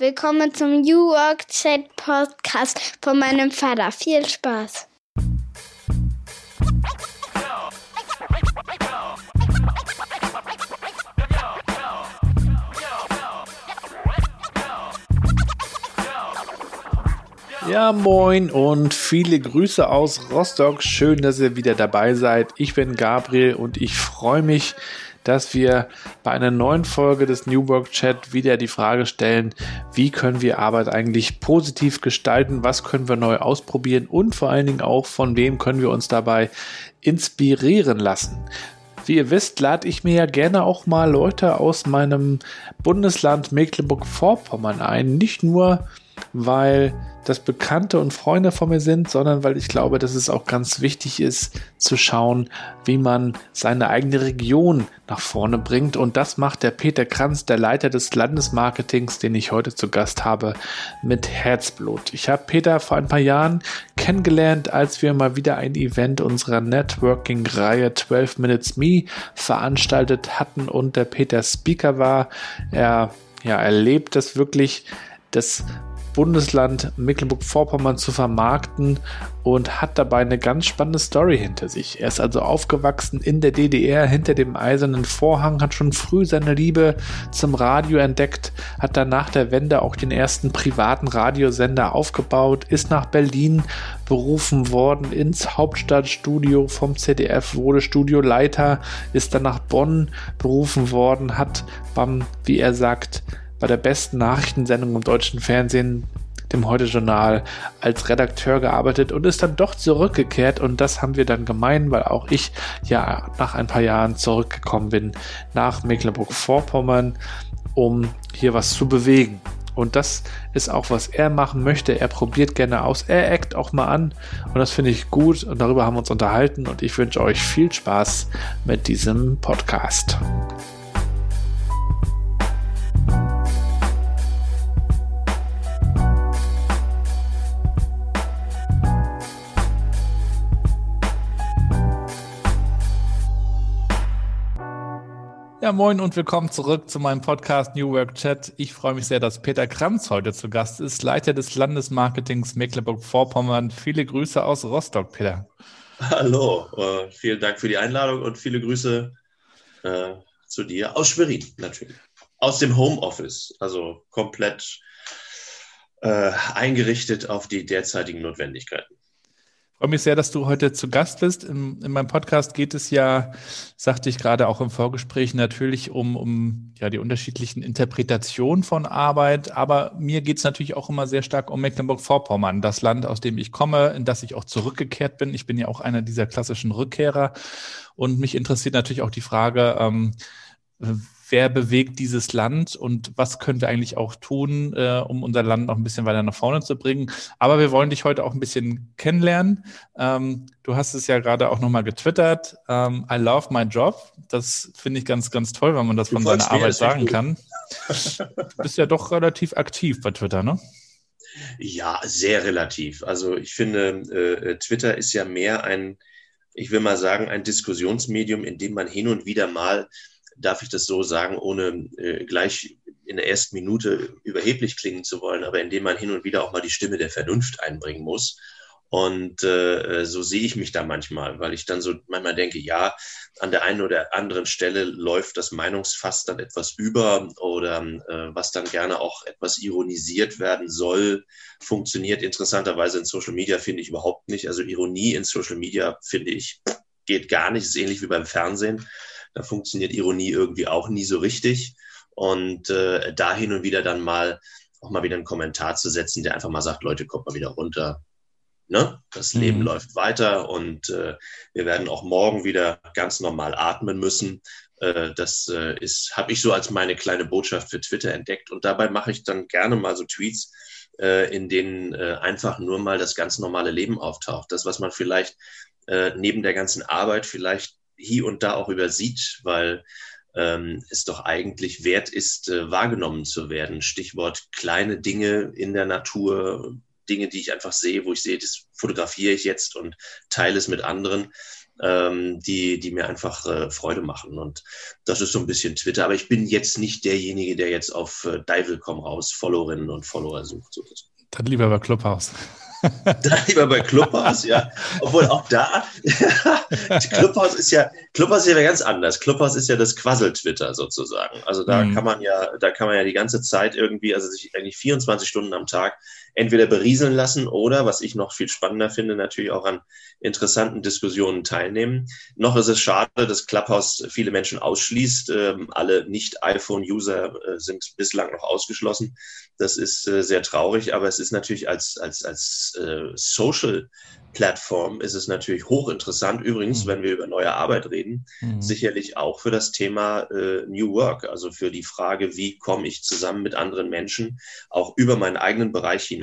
Willkommen zum New Work Chat Podcast von meinem Vater. Viel Spaß. Ja, moin und viele Grüße aus Rostock. Schön, dass ihr wieder dabei seid. Ich bin Gabriel und ich freue mich, dass wir bei einer neuen Folge des New Work Chat wieder die Frage stellen, wie können wir Arbeit eigentlich positiv gestalten, was können wir neu ausprobieren und vor allen Dingen auch, von wem können wir uns dabei inspirieren lassen. Wie ihr wisst, lade ich mir ja gerne auch mal Leute aus meinem Bundesland Mecklenburg-Vorpommern ein. Nicht nur, weil das Bekannte und Freunde von mir sind, sondern weil ich glaube, dass es auch ganz wichtig ist zu schauen, wie man seine eigene Region nach vorne bringt. Und das macht der Peter Kranz, der Leiter des Landesmarketings, den ich heute zu Gast habe, mit Herzblut. Ich habe Peter vor ein paar Jahren kennengelernt, als wir mal wieder ein Event unserer Networking-Reihe 12 Minutes Me veranstaltet hatten und der Peter Speaker war. Er ja, erlebt das wirklich, dass Bundesland Mecklenburg-Vorpommern zu vermarkten und hat dabei eine ganz spannende Story hinter sich. Er ist also aufgewachsen in der DDR hinter dem eisernen Vorhang, hat schon früh seine Liebe zum Radio entdeckt, hat dann nach der Wende auch den ersten privaten Radiosender aufgebaut, ist nach Berlin berufen worden ins Hauptstadtstudio vom ZDF, wurde Studioleiter, ist dann nach Bonn berufen worden, hat beim, wie er sagt, bei der besten Nachrichtensendung im deutschen Fernsehen, dem Heute-Journal, als Redakteur gearbeitet und ist dann doch zurückgekehrt. Und das haben wir dann gemein, weil auch ich ja nach ein paar Jahren zurückgekommen bin nach Mecklenburg-Vorpommern, um hier was zu bewegen. Und das ist auch, was er machen möchte. Er probiert gerne aus. Er eckt auch mal an. Und das finde ich gut. Und darüber haben wir uns unterhalten. Und ich wünsche euch viel Spaß mit diesem Podcast. Ja, moin und willkommen zurück zu meinem Podcast New Work Chat. Ich freue mich sehr, dass Peter Kranz heute zu Gast ist, Leiter des Landesmarketings Mecklenburg-Vorpommern. Viele Grüße aus Rostock, Peter. Hallo, uh, vielen Dank für die Einladung und viele Grüße uh, zu dir aus Schwerin natürlich. Aus dem Homeoffice, also komplett uh, eingerichtet auf die derzeitigen Notwendigkeiten freue mich sehr, dass du heute zu Gast bist. In, in meinem Podcast geht es ja, sagte ich gerade auch im Vorgespräch, natürlich um, um ja, die unterschiedlichen Interpretationen von Arbeit. Aber mir geht es natürlich auch immer sehr stark um Mecklenburg-Vorpommern, das Land, aus dem ich komme, in das ich auch zurückgekehrt bin. Ich bin ja auch einer dieser klassischen Rückkehrer. Und mich interessiert natürlich auch die Frage, ähm, wer bewegt dieses Land und was können wir eigentlich auch tun, äh, um unser Land noch ein bisschen weiter nach vorne zu bringen. Aber wir wollen dich heute auch ein bisschen kennenlernen. Ähm, du hast es ja gerade auch nochmal getwittert. Ähm, I love my job. Das finde ich ganz, ganz toll, wenn man das von seiner Arbeit sagen kann. Du bist ja doch relativ aktiv bei Twitter, ne? Ja, sehr relativ. Also ich finde, äh, Twitter ist ja mehr ein, ich will mal sagen, ein Diskussionsmedium, in dem man hin und wieder mal darf ich das so sagen, ohne äh, gleich in der ersten Minute überheblich klingen zu wollen, aber indem man hin und wieder auch mal die Stimme der Vernunft einbringen muss. Und äh, so sehe ich mich da manchmal, weil ich dann so manchmal denke, ja, an der einen oder anderen Stelle läuft das Meinungsfass dann etwas über oder äh, was dann gerne auch etwas ironisiert werden soll, funktioniert interessanterweise in Social Media, finde ich überhaupt nicht. Also Ironie in Social Media, finde ich, geht gar nicht. ist ähnlich wie beim Fernsehen. Da funktioniert Ironie irgendwie auch nie so richtig. Und äh, da hin und wieder dann mal auch mal wieder einen Kommentar zu setzen, der einfach mal sagt, Leute, kommt mal wieder runter. Ne? Das mhm. Leben läuft weiter und äh, wir werden auch morgen wieder ganz normal atmen müssen. Äh, das äh, ist, habe ich so als meine kleine Botschaft für Twitter entdeckt. Und dabei mache ich dann gerne mal so Tweets, äh, in denen äh, einfach nur mal das ganz normale Leben auftaucht. Das, was man vielleicht äh, neben der ganzen Arbeit vielleicht hier und da auch übersieht, weil ähm, es doch eigentlich wert ist, äh, wahrgenommen zu werden. Stichwort kleine Dinge in der Natur, Dinge, die ich einfach sehe, wo ich sehe, das fotografiere ich jetzt und teile es mit anderen. ähm, die, die mir einfach äh, Freude machen. Und das ist so ein bisschen Twitter. Aber ich bin jetzt nicht derjenige, der jetzt auf äh, Dival.com raus Followerinnen und Follower sucht. Dann lieber bei Clubhouse. Da lieber bei Clubhouse, ja. Obwohl auch da, Clubhouse ist ja, Clubhouse ist ja ganz anders. Clubhouse ist ja das Quassel-Twitter sozusagen. Also da mhm. kann man ja, da kann man ja die ganze Zeit irgendwie, also sich eigentlich 24 Stunden am Tag entweder berieseln lassen oder, was ich noch viel spannender finde, natürlich auch an interessanten Diskussionen teilnehmen. Noch ist es schade, dass Clubhouse viele Menschen ausschließt. Ähm, alle Nicht-iPhone-User äh, sind bislang noch ausgeschlossen. Das ist äh, sehr traurig, aber es ist natürlich als, als, als äh, Social Plattform ist es natürlich hochinteressant. Übrigens, mhm. wenn wir über neue Arbeit reden, mhm. sicherlich auch für das Thema äh, New Work, also für die Frage, wie komme ich zusammen mit anderen Menschen, auch über meinen eigenen Bereich hinaus.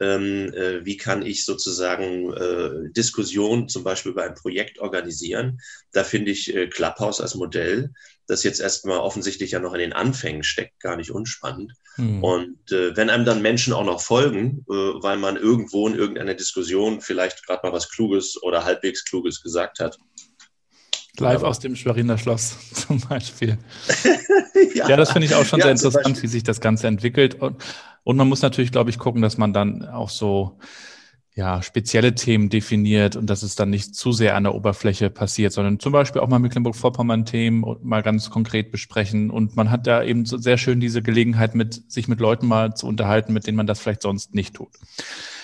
Ähm, äh, wie kann ich sozusagen äh, Diskussionen zum Beispiel über ein Projekt organisieren. Da finde ich äh, Clubhouse als Modell das jetzt erstmal offensichtlich ja noch in den Anfängen steckt, gar nicht unspannend. Mhm. Und äh, wenn einem dann Menschen auch noch folgen, äh, weil man irgendwo in irgendeiner Diskussion vielleicht gerade mal was Kluges oder halbwegs Kluges gesagt hat. Live aus dem Schweriner Schloss zum Beispiel. ja. ja. das finde ich auch schon ja, sehr interessant, wie sich das Ganze entwickelt. Und, und man muss natürlich, glaube ich, gucken, dass man dann auch so ja, spezielle Themen definiert und dass es dann nicht zu sehr an der Oberfläche passiert, sondern zum Beispiel auch mal Mecklenburg-Vorpommern-Themen mal ganz konkret besprechen. Und man hat da eben so sehr schön diese Gelegenheit, mit, sich mit Leuten mal zu unterhalten, mit denen man das vielleicht sonst nicht tut.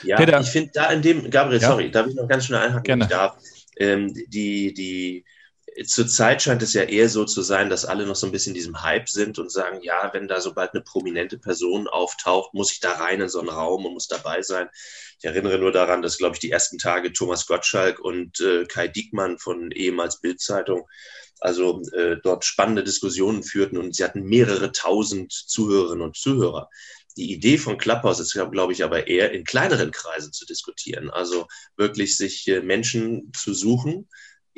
Ja, Peter, ich finde da in dem, Gabriel, ja? sorry, darf ich noch ganz schnell einhaken? Gerne. Darf, ähm, die, die, Zurzeit scheint es ja eher so zu sein, dass alle noch so ein bisschen diesem Hype sind und sagen, ja, wenn da sobald eine prominente Person auftaucht, muss ich da rein in so einen Raum und muss dabei sein. Ich erinnere nur daran, dass, glaube ich, die ersten Tage Thomas Gottschalk und äh, Kai Diekmann von ehemals Bildzeitung also äh, dort spannende Diskussionen führten und sie hatten mehrere tausend Zuhörerinnen und Zuhörer. Die Idee von Clubhouse ist, glaube ich, aber eher in kleineren Kreisen zu diskutieren. Also wirklich sich äh, Menschen zu suchen,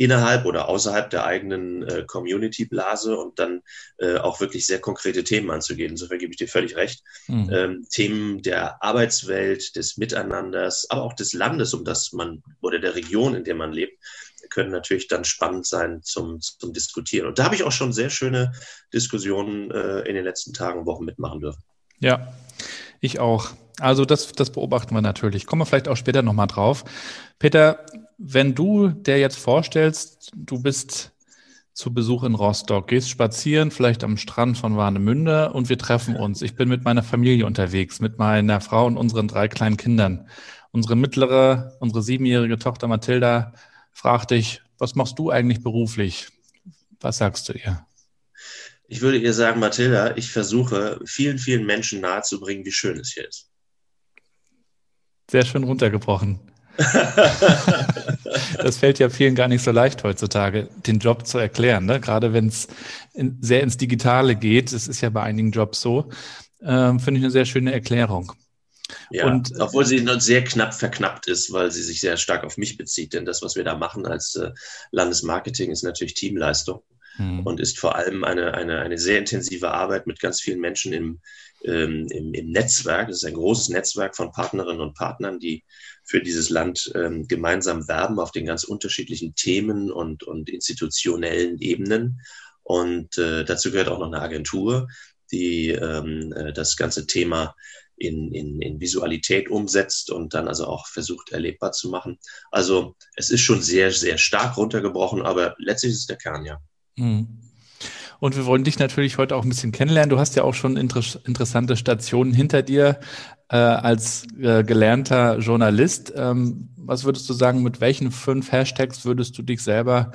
innerhalb oder außerhalb der eigenen äh, Community-Blase und dann äh, auch wirklich sehr konkrete Themen anzugehen. Insofern gebe ich dir völlig recht. Mhm. Ähm, Themen der Arbeitswelt, des Miteinanders, aber auch des Landes, um das man oder der Region, in der man lebt, können natürlich dann spannend sein zum, zum Diskutieren. Und da habe ich auch schon sehr schöne Diskussionen äh, in den letzten Tagen und Wochen mitmachen dürfen. Ja, ich auch. Also das, das beobachten wir natürlich. Kommen wir vielleicht auch später nochmal drauf. Peter, wenn du dir jetzt vorstellst, du bist zu Besuch in Rostock, gehst spazieren, vielleicht am Strand von Warnemünde und wir treffen uns. Ich bin mit meiner Familie unterwegs, mit meiner Frau und unseren drei kleinen Kindern. Unsere mittlere, unsere siebenjährige Tochter Mathilda fragt dich, was machst du eigentlich beruflich? Was sagst du ihr? Ich würde ihr sagen, Mathilda, ich versuche vielen, vielen Menschen nahezubringen, wie schön es hier ist. Sehr schön runtergebrochen. das fällt ja vielen gar nicht so leicht heutzutage, den Job zu erklären. Ne? Gerade wenn es in, sehr ins Digitale geht, das ist ja bei einigen Jobs so, ähm, finde ich eine sehr schöne Erklärung. Ja, und, obwohl sie noch sehr knapp verknappt ist, weil sie sich sehr stark auf mich bezieht. Denn das, was wir da machen als äh, Landesmarketing, ist natürlich Teamleistung hm. und ist vor allem eine, eine, eine sehr intensive Arbeit mit ganz vielen Menschen im, ähm, im, im Netzwerk. Es ist ein großes Netzwerk von Partnerinnen und Partnern, die für dieses Land ähm, gemeinsam werben auf den ganz unterschiedlichen Themen und, und institutionellen Ebenen. Und äh, dazu gehört auch noch eine Agentur, die ähm, äh, das ganze Thema in, in, in Visualität umsetzt und dann also auch versucht erlebbar zu machen. Also es ist schon sehr, sehr stark runtergebrochen, aber letztlich ist der Kern, ja. Mhm. Und wir wollen dich natürlich heute auch ein bisschen kennenlernen. Du hast ja auch schon inter interessante Stationen hinter dir äh, als äh, gelernter Journalist. Ähm, was würdest du sagen, mit welchen fünf Hashtags würdest du dich selber,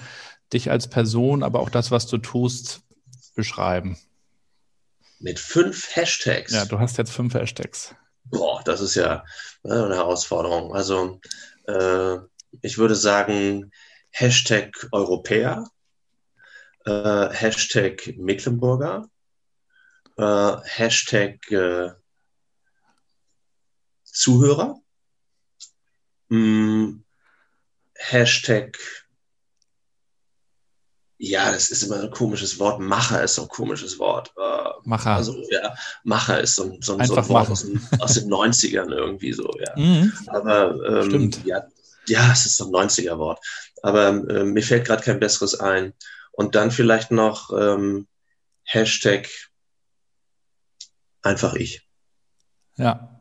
dich als Person, aber auch das, was du tust, beschreiben? Mit fünf Hashtags? Ja, du hast jetzt fünf Hashtags. Boah, das ist ja äh, eine Herausforderung. Also äh, ich würde sagen Hashtag Europäer, äh, Hashtag Mecklenburger, äh, Hashtag äh, Zuhörer, mh, mm, Hashtag ja, das ist immer so ein komisches Wort. Macher ist so ein komisches Wort. Äh, Macher. Also, ja, Macher ist so, so, so ein Wort aus den, aus den, 90ern irgendwie so, ja. Mhm. Aber ähm, ja, ja, es ist so ein 90er-Wort. aber äh, mir fällt gerade kein besseres ein. Und dann vielleicht noch ähm, Hashtag einfach ich. Ja.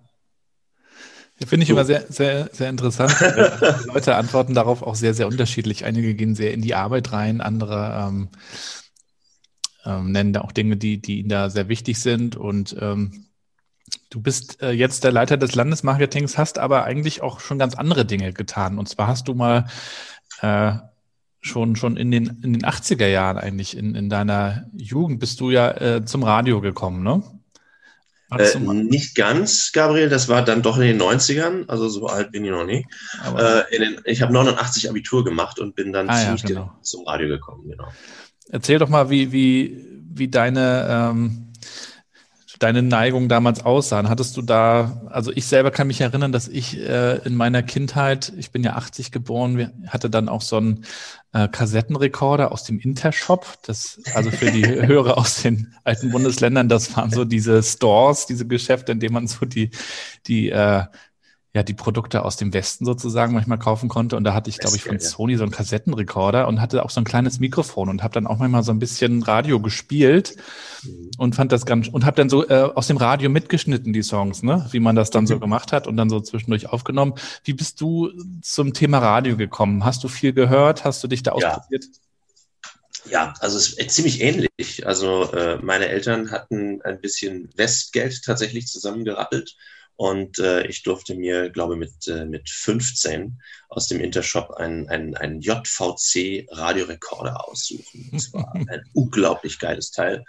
Finde ich immer sehr, sehr, sehr interessant. Leute antworten darauf auch sehr, sehr unterschiedlich. Einige gehen sehr in die Arbeit rein, andere ähm, ähm, nennen da auch Dinge, die, die ihnen da sehr wichtig sind. Und ähm, du bist äh, jetzt der Leiter des Landesmarketings, hast aber eigentlich auch schon ganz andere Dinge getan. Und zwar hast du mal äh, schon, schon in den, in den 80er Jahren eigentlich, in, in deiner Jugend bist du ja äh, zum Radio gekommen, ne? Äh, nicht ganz, Gabriel, das war dann doch in den 90ern, also so alt bin ich noch nie. Äh, den, ich habe 89 Abitur gemacht und bin dann ah, ziemlich ja, genau. zum Radio gekommen, genau. Erzähl doch mal, wie, wie, wie deine, ähm, deine Neigung damals aussahen. Hattest du da, also ich selber kann mich erinnern, dass ich äh, in meiner Kindheit, ich bin ja 80 geboren, hatte dann auch so einen äh, Kassettenrekorder aus dem Intershop. Das, also für die Hörer aus den alten Bundesländern, das waren so diese Stores, diese Geschäfte, in denen man so die, die äh, ja, die Produkte aus dem Westen sozusagen manchmal kaufen konnte. Und da hatte ich, glaube ich, von Sony so einen Kassettenrekorder und hatte auch so ein kleines Mikrofon und habe dann auch manchmal so ein bisschen Radio gespielt mhm. und fand das ganz und habe dann so äh, aus dem Radio mitgeschnitten die Songs, ne, wie man das dann mhm. so gemacht hat und dann so zwischendurch aufgenommen. Wie bist du zum Thema Radio gekommen? Hast du viel gehört? Hast du dich da ausprobiert? Ja. Ja, also es ist ziemlich ähnlich. Also äh, meine Eltern hatten ein bisschen Westgeld tatsächlich zusammengerappelt und äh, ich durfte mir, glaube mit äh, mit 15 aus dem Intershop einen, einen, einen JVC Radiorekorder aussuchen. Das war ein unglaublich geiles Teil.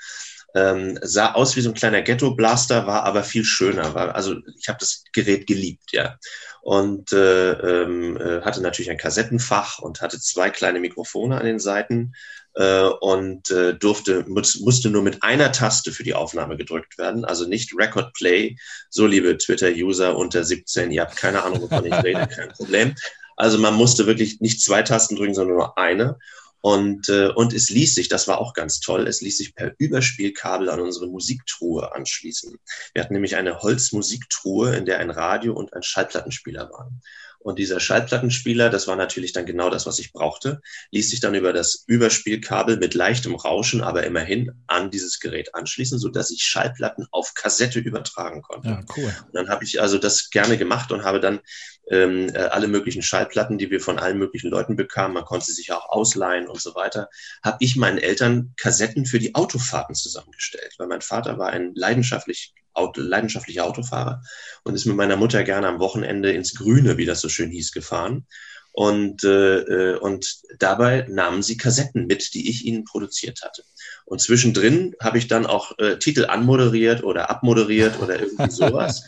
Ähm, sah aus wie so ein kleiner Ghetto-Blaster, war aber viel schöner. War, also ich habe das Gerät geliebt, ja. Und äh, ähm, äh, hatte natürlich ein Kassettenfach und hatte zwei kleine Mikrofone an den Seiten äh, und äh, durfte, muss, musste nur mit einer Taste für die Aufnahme gedrückt werden, also nicht Record Play. So, liebe Twitter-User unter 17, ihr habt keine Ahnung, wovon ich rede, kein Problem. Also man musste wirklich nicht zwei Tasten drücken, sondern nur eine. Und, äh, und es ließ sich, das war auch ganz toll, es ließ sich per Überspielkabel an unsere Musiktruhe anschließen. Wir hatten nämlich eine Holzmusiktruhe, in der ein Radio und ein Schallplattenspieler waren. Und dieser Schallplattenspieler, das war natürlich dann genau das, was ich brauchte, ließ sich dann über das Überspielkabel mit leichtem Rauschen, aber immerhin an dieses Gerät anschließen, so dass ich Schallplatten auf Kassette übertragen konnte. Ja, cool. Und dann habe ich also das gerne gemacht und habe dann ähm, äh, alle möglichen Schallplatten, die wir von allen möglichen Leuten bekamen, man konnte sie sich auch ausleihen und so weiter, habe ich meinen Eltern Kassetten für die Autofahrten zusammengestellt, weil mein Vater war ein leidenschaftlich Auto, leidenschaftlicher Autofahrer und ist mit meiner Mutter gerne am Wochenende ins Grüne, wie das so schön hieß, gefahren. Und, äh, äh, und dabei nahmen sie Kassetten mit, die ich ihnen produziert hatte. Und zwischendrin habe ich dann auch äh, Titel anmoderiert oder abmoderiert oder irgendwie sowas.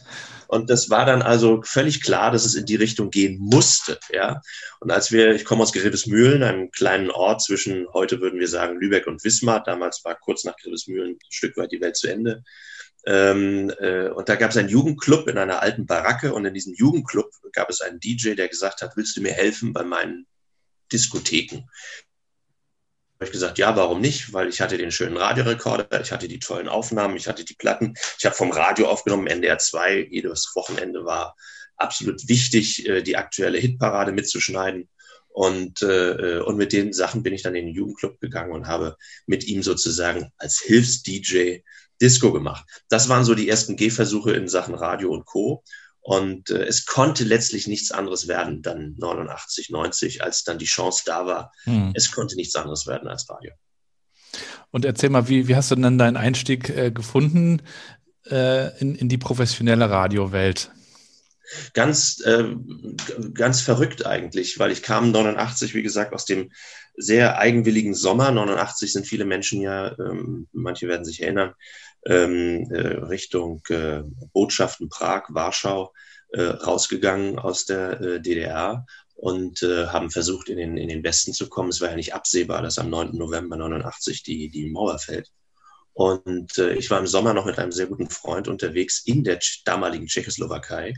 Und das war dann also völlig klar, dass es in die Richtung gehen musste. Ja. Und als wir, ich komme aus Grevesmühlen, einem kleinen Ort zwischen, heute würden wir sagen, Lübeck und Wismar. Damals war kurz nach Grevesmühlen ein Stück weit die Welt zu Ende. Ähm, äh, und da gab es einen Jugendclub in einer alten Baracke und in diesem Jugendclub gab es einen DJ, der gesagt hat, willst du mir helfen bei meinen Diskotheken? Habe ich gesagt, ja, warum nicht? Weil ich hatte den schönen Radiorekorder, ich hatte die tollen Aufnahmen, ich hatte die Platten. Ich habe vom Radio aufgenommen, NDR 2, jedes Wochenende war absolut wichtig, äh, die aktuelle Hitparade mitzuschneiden. Und, äh, und mit den Sachen bin ich dann in den Jugendclub gegangen und habe mit ihm sozusagen als Hilfs-DJ Disco gemacht. Das waren so die ersten Gehversuche in Sachen Radio und Co. Und äh, es konnte letztlich nichts anderes werden dann 89, 90, als dann die Chance da war. Hm. Es konnte nichts anderes werden als Radio. Und erzähl mal, wie, wie hast du denn deinen Einstieg äh, gefunden äh, in, in die professionelle Radiowelt? Ganz, äh, ganz verrückt eigentlich, weil ich kam 89, wie gesagt, aus dem sehr eigenwilligen Sommer. 89 sind viele Menschen ja, ähm, manche werden sich erinnern, ähm, äh, Richtung äh, Botschaften Prag, Warschau äh, rausgegangen aus der DDR und äh, haben versucht, in den, in den Westen zu kommen. Es war ja nicht absehbar, dass am 9. November 89 die, die Mauer fällt. Und äh, ich war im Sommer noch mit einem sehr guten Freund unterwegs in der damaligen Tschechoslowakei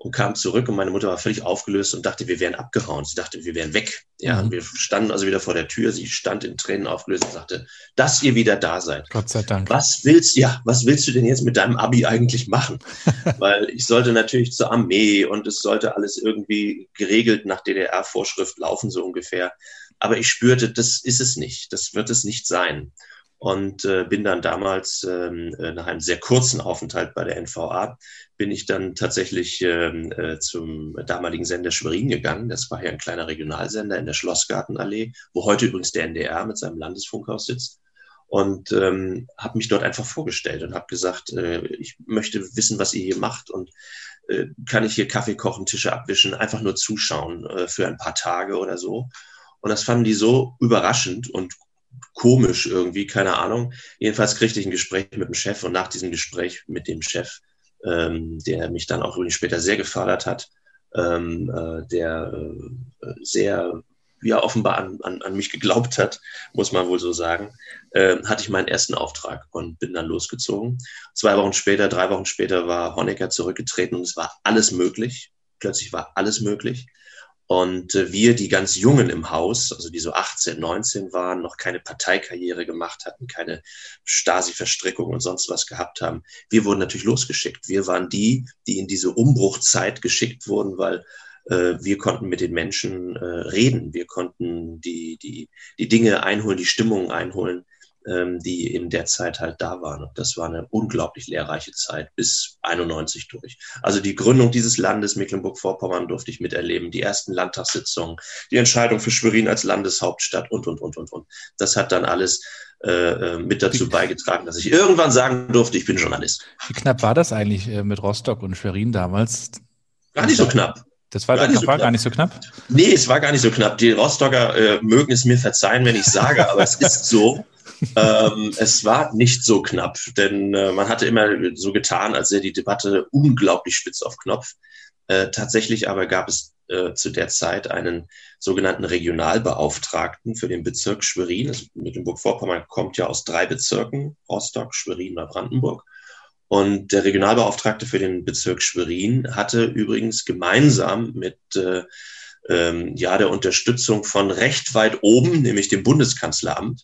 und kam zurück und meine Mutter war völlig aufgelöst und dachte, wir wären abgehauen. Sie dachte, wir wären weg. Ja, mhm. wir standen also wieder vor der Tür. Sie stand in Tränen aufgelöst und sagte, dass ihr wieder da seid. Gott sei Dank. Was willst, ja, was willst du denn jetzt mit deinem Abi eigentlich machen? Weil ich sollte natürlich zur Armee und es sollte alles irgendwie geregelt nach DDR-Vorschrift laufen, so ungefähr. Aber ich spürte, das ist es nicht. Das wird es nicht sein und äh, bin dann damals ähm, äh, nach einem sehr kurzen Aufenthalt bei der NVA bin ich dann tatsächlich ähm, äh, zum damaligen Sender Schwerin gegangen. Das war ja ein kleiner Regionalsender in der Schlossgartenallee, wo heute übrigens der NDR mit seinem Landesfunkhaus sitzt. Und ähm, habe mich dort einfach vorgestellt und habe gesagt, äh, ich möchte wissen, was ihr hier macht und äh, kann ich hier Kaffee kochen, Tische abwischen, einfach nur zuschauen äh, für ein paar Tage oder so. Und das fanden die so überraschend und komisch irgendwie, keine Ahnung. Jedenfalls kriegte ich ein Gespräch mit dem Chef und nach diesem Gespräch mit dem Chef, ähm, der mich dann auch übrigens später sehr gefördert hat, ähm, äh, der äh, sehr ja offenbar an, an, an mich geglaubt hat, muss man wohl so sagen, äh, hatte ich meinen ersten Auftrag und bin dann losgezogen. Zwei Wochen später, drei Wochen später war Honecker zurückgetreten und es war alles möglich. Plötzlich war alles möglich. Und äh, wir, die ganz Jungen im Haus, also die so 18, 19 waren, noch keine Parteikarriere gemacht hatten, keine Stasi-Verstrickung und sonst was gehabt haben, wir wurden natürlich losgeschickt. Wir waren die, die in diese Umbruchzeit geschickt wurden, weil äh, wir konnten mit den Menschen äh, reden, wir konnten die, die, die Dinge einholen, die Stimmungen einholen, ähm, die in der Zeit halt da waren. Und das war eine unglaublich lehrreiche Zeit bis 91 durch. Also die Gründung dieses Landes Mecklenburg-Vorpommern durfte ich miterleben, die ersten Landtagssitzungen, die Entscheidung für Schwerin als Landeshauptstadt und, und, und, und, und. Das hat dann alles äh, äh mit dazu beigetragen, dass ich irgendwann sagen durfte, ich bin Journalist. Wie knapp war das eigentlich äh, mit Rostock und Schwerin damals? Gar nicht so knapp. Das war, gar, nicht so, war gar, nicht so, knapp? Nee, es war gar nicht so knapp. Die Rostocker äh, mögen es mir verzeihen, wenn ich sage, aber es ist so ähm, es war nicht so knapp, denn äh, man hatte immer so getan, als wäre die Debatte unglaublich spitz auf Knopf. Äh, tatsächlich aber gab es äh, zu der Zeit einen sogenannten Regionalbeauftragten für den Bezirk Schwerin. Also Mecklenburg-Vorpommern kommt ja aus drei Bezirken, Rostock, Schwerin und Brandenburg. Und der Regionalbeauftragte für den Bezirk Schwerin hatte übrigens gemeinsam mit äh, ähm, ja, der Unterstützung von recht weit oben, nämlich dem Bundeskanzleramt,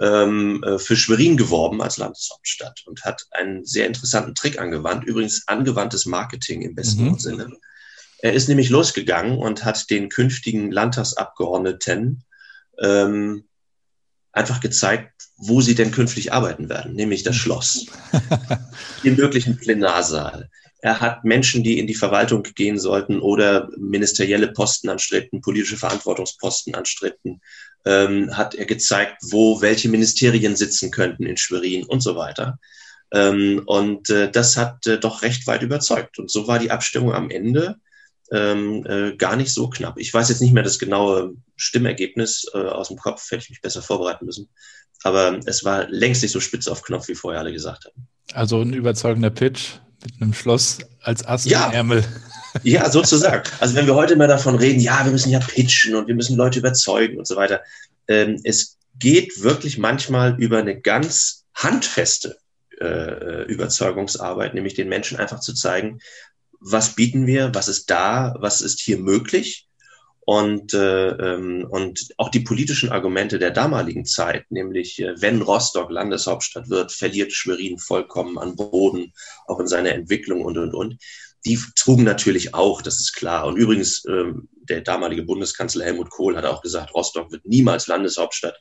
ähm, äh, für Schwerin geworben als Landeshauptstadt und hat einen sehr interessanten Trick angewandt, übrigens angewandtes Marketing im besten mhm. Sinne. Er ist nämlich losgegangen und hat den künftigen Landtagsabgeordneten ähm, einfach gezeigt, wo sie denn künftig arbeiten werden, nämlich das Schloss, den möglichen Plenarsaal. Er hat Menschen, die in die Verwaltung gehen sollten oder ministerielle Posten anstrebten, politische Verantwortungsposten anstrebten, ähm, hat er gezeigt, wo welche Ministerien sitzen könnten in Schwerin und so weiter. Ähm, und äh, das hat äh, doch recht weit überzeugt. Und so war die Abstimmung am Ende ähm, äh, gar nicht so knapp. Ich weiß jetzt nicht mehr das genaue Stimmergebnis äh, aus dem Kopf, hätte ich mich besser vorbereiten müssen. Aber es war längst nicht so spitz auf Knopf, wie vorher alle gesagt haben. Also ein überzeugender Pitch mit einem Schloss als Ass ja. im Ärmel. Ja, sozusagen. Also wenn wir heute immer davon reden, ja, wir müssen ja pitchen und wir müssen Leute überzeugen und so weiter. Ähm, es geht wirklich manchmal über eine ganz handfeste äh, Überzeugungsarbeit, nämlich den Menschen einfach zu zeigen, was bieten wir, was ist da, was ist hier möglich. Und, äh, ähm, und auch die politischen Argumente der damaligen Zeit, nämlich äh, wenn Rostock Landeshauptstadt wird, verliert Schwerin vollkommen an Boden, auch in seiner Entwicklung und, und, und die trugen natürlich auch, das ist klar. Und übrigens, ähm, der damalige Bundeskanzler Helmut Kohl hat auch gesagt, Rostock wird niemals Landeshauptstadt,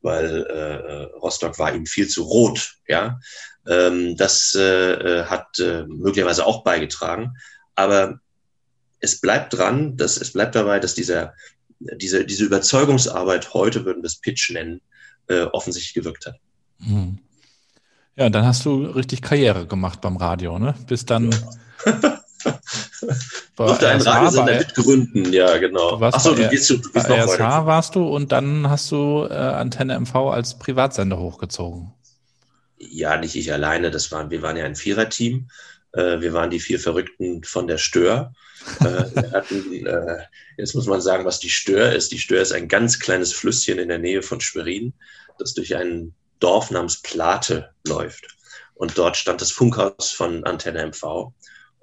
weil äh, Rostock war ihm viel zu rot. Ja, ähm, das äh, hat äh, möglicherweise auch beigetragen. Aber es bleibt dran, dass es bleibt dabei, dass dieser diese diese Überzeugungsarbeit heute würden wir es Pitch nennen, äh, offensichtlich gewirkt hat. Hm. Ja, dann hast du richtig Karriere gemacht beim Radio, ne? Bis dann. Ja. Durfte einen Radiosender mitgründen, ja, genau. Du Achso, du gehst, du gehst noch RSH weiter. warst du und dann hast du äh, Antenne MV als Privatsender hochgezogen. Ja, nicht ich alleine, das waren, wir waren ja ein Viererteam. Äh, wir waren die vier Verrückten von der Stör. äh, wir hatten, äh, jetzt muss man sagen, was die Stör ist. Die Stör ist ein ganz kleines Flüsschen in der Nähe von Schwerin, das durch ein Dorf namens Plate läuft. Und dort stand das Funkhaus von Antenne MV.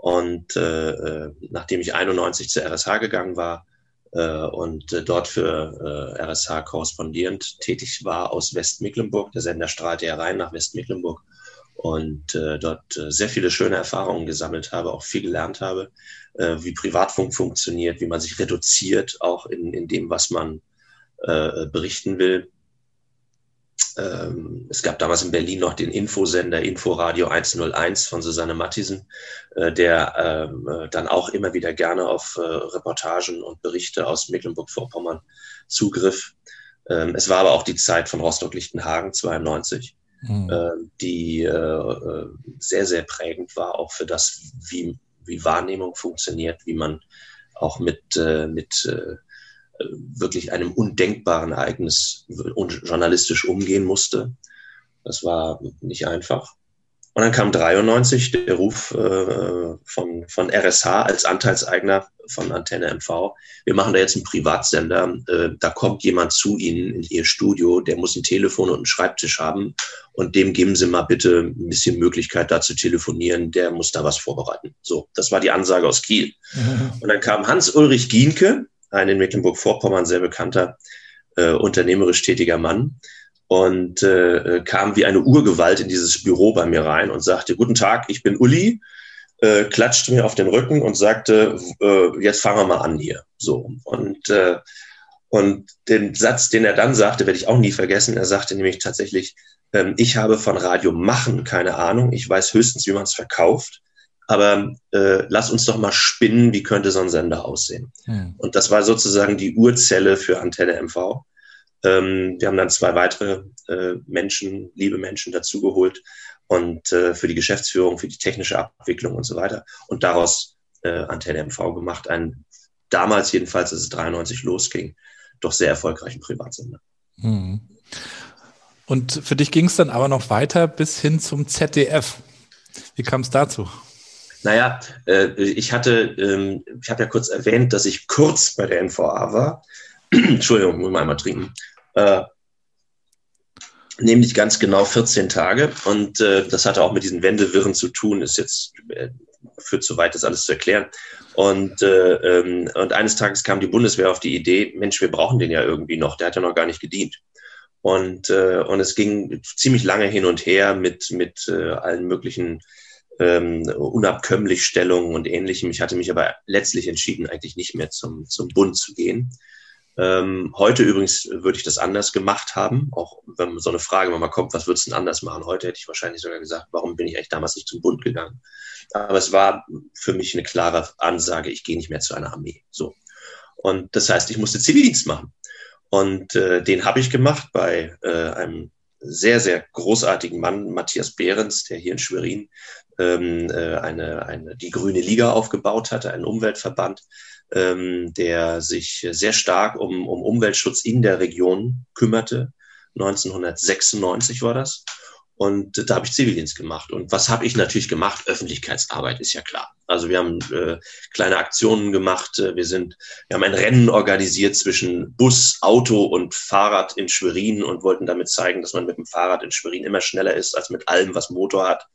Und äh, äh nachdem ich 91 zur RSH gegangen war äh, und äh, dort für äh, RSH korrespondierend tätig war aus Westmecklenburg, der Sender strahlte ja rein nach Westmecklenburg und äh, dort äh, sehr viele schöne Erfahrungen gesammelt habe, auch viel gelernt habe, äh, wie Privatfunk funktioniert, wie man sich reduziert, auch in, in dem, was man äh, berichten will. Ähm, es gab damals in Berlin noch den Infosender Inforadio 101 von Susanne Mattisen, äh, der ähm, äh, dann auch immer wieder gerne auf äh, Reportagen und Berichte aus Mecklenburg-Vorpommern zugriff. Ähm, es war aber auch die Zeit von Rostock-Lichtenhagen 92, mhm. äh, die äh, äh, sehr, sehr prägend war, auch für das, wie, wie Wahrnehmung funktioniert, wie man auch mit, mit wirklich einem undenkbaren Ereignis journalistisch umgehen musste. Das war nicht einfach. Und dann kam 93 der Ruf äh, von, von RSH als Anteilseigner von Antenne MV. Wir machen da jetzt einen Privatsender. Äh, da kommt jemand zu Ihnen in Ihr Studio, der muss ein Telefon und einen Schreibtisch haben. Und dem geben Sie mal bitte ein bisschen Möglichkeit, da zu telefonieren. Der muss da was vorbereiten. So, das war die Ansage aus Kiel. Mhm. Und dann kam Hans-Ulrich Gienke, ein in Mecklenburg-Vorpommern sehr bekannter äh, unternehmerisch tätiger Mann und äh, kam wie eine Urgewalt in dieses Büro bei mir rein und sagte, guten Tag, ich bin Uli, äh, klatschte mir auf den Rücken und sagte, äh, jetzt fangen wir mal an hier. So. Und, äh, und den Satz, den er dann sagte, werde ich auch nie vergessen. Er sagte nämlich tatsächlich, ähm, ich habe von Radio machen keine Ahnung. Ich weiß höchstens, wie man es verkauft. Aber äh, lass uns doch mal spinnen, wie könnte so ein Sender aussehen. Hm. Und das war sozusagen die Urzelle für Antenne MV. Ähm, wir haben dann zwei weitere äh, Menschen, liebe Menschen dazugeholt und äh, für die Geschäftsführung, für die technische Abwicklung und so weiter. Und daraus äh, Antenne MV gemacht. Ein damals jedenfalls, als es 93 losging, doch sehr erfolgreichen Privatsender. Hm. Und für dich ging es dann aber noch weiter bis hin zum ZDF. Wie kam es dazu? Naja, äh, ich hatte, ähm, ich habe ja kurz erwähnt, dass ich kurz bei der NVA war. Entschuldigung, muss mal einmal trinken. Äh, nämlich ganz genau 14 Tage. Und äh, das hatte auch mit diesen Wendewirren zu tun, ist jetzt äh, führt zu weit, das alles zu erklären. Und, äh, ähm, und eines Tages kam die Bundeswehr auf die Idee, Mensch, wir brauchen den ja irgendwie noch, der hat ja noch gar nicht gedient. Und, äh, und es ging ziemlich lange hin und her mit, mit äh, allen möglichen ähm, unabkömmlich Stellungen und ähnlichem. Ich hatte mich aber letztlich entschieden, eigentlich nicht mehr zum, zum Bund zu gehen. Ähm, heute übrigens würde ich das anders gemacht haben. Auch wenn so eine Frage man kommt, was würdest du denn anders machen? Heute hätte ich wahrscheinlich sogar gesagt, warum bin ich eigentlich damals nicht zum Bund gegangen? Aber es war für mich eine klare Ansage, ich gehe nicht mehr zu einer Armee. So. Und das heißt, ich musste Zivildienst machen. Und äh, den habe ich gemacht bei äh, einem sehr, sehr großartigen Mann, Matthias Behrens, der hier in Schwerin ähm, äh, eine, eine, die Grüne Liga aufgebaut hatte, einen Umweltverband, ähm, der sich sehr stark um, um Umweltschutz in der Region kümmerte. 1996 war das. Und da habe ich Zivildienst gemacht. Und was habe ich natürlich gemacht? Öffentlichkeitsarbeit ist ja klar. Also wir haben äh, kleine Aktionen gemacht. Wir sind, wir haben ein Rennen organisiert zwischen Bus, Auto und Fahrrad in Schwerin und wollten damit zeigen, dass man mit dem Fahrrad in Schwerin immer schneller ist als mit allem, was Motor hat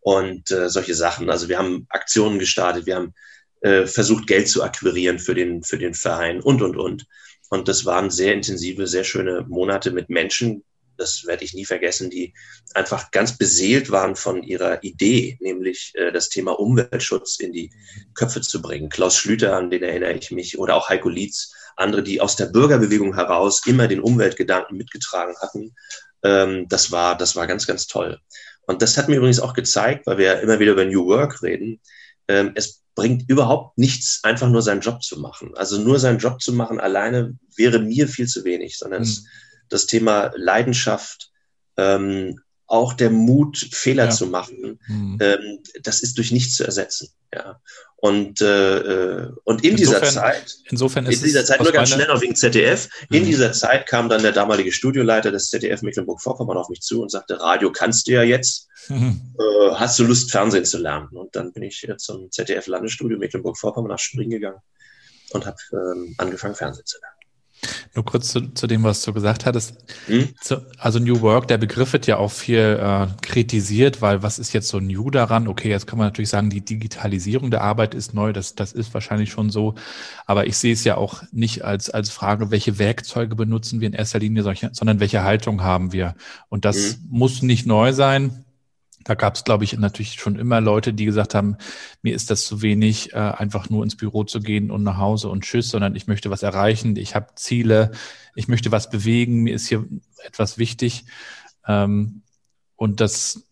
und äh, solche Sachen. Also wir haben Aktionen gestartet, wir haben äh, versucht, Geld zu akquirieren für den, für den Verein und, und, und. Und das waren sehr intensive, sehr schöne Monate mit Menschen, das werde ich nie vergessen, die einfach ganz beseelt waren von ihrer Idee, nämlich äh, das Thema Umweltschutz in die Köpfe zu bringen. Klaus Schlüter, an den erinnere ich mich, oder auch Heiko Lietz, andere, die aus der Bürgerbewegung heraus immer den Umweltgedanken mitgetragen hatten. Ähm, das war, das war ganz, ganz toll. Und das hat mir übrigens auch gezeigt, weil wir ja immer wieder über New Work reden, ähm, es bringt überhaupt nichts, einfach nur seinen Job zu machen. Also nur seinen Job zu machen alleine wäre mir viel zu wenig, sondern mhm. es, das Thema Leidenschaft, ähm, auch der Mut, Fehler ja. zu machen, mhm. ähm, das ist durch nichts zu ersetzen. Ja. Und, äh, äh und in insofern, dieser Zeit, insofern ist in dieser Zeit, nur ganz schnell noch wegen ZDF, mhm. in dieser Zeit kam dann der damalige Studioleiter des ZDF Mecklenburg-Vorpommern auf mich zu und sagte, Radio kannst du ja jetzt, mhm. äh, hast du Lust, Fernsehen zu lernen? Und dann bin ich zum ZDF Landesstudio Mecklenburg-Vorpommern nach Spring gegangen und habe ähm, angefangen, Fernsehen zu lernen. Nur kurz zu, zu dem, was du gesagt hattest. Hm? Zu, also New Work, der Begriff wird ja auch viel äh, kritisiert, weil was ist jetzt so new daran? Okay, jetzt kann man natürlich sagen, die Digitalisierung der Arbeit ist neu, das, das ist wahrscheinlich schon so. Aber ich sehe es ja auch nicht als, als Frage, welche Werkzeuge benutzen wir in erster Linie, sondern welche Haltung haben wir. Und das hm. muss nicht neu sein da gab es, glaube ich, natürlich schon immer Leute, die gesagt haben, mir ist das zu wenig, äh, einfach nur ins Büro zu gehen und nach Hause und tschüss, sondern ich möchte was erreichen, ich habe Ziele, ich möchte was bewegen, mir ist hier etwas wichtig. Ähm, und das,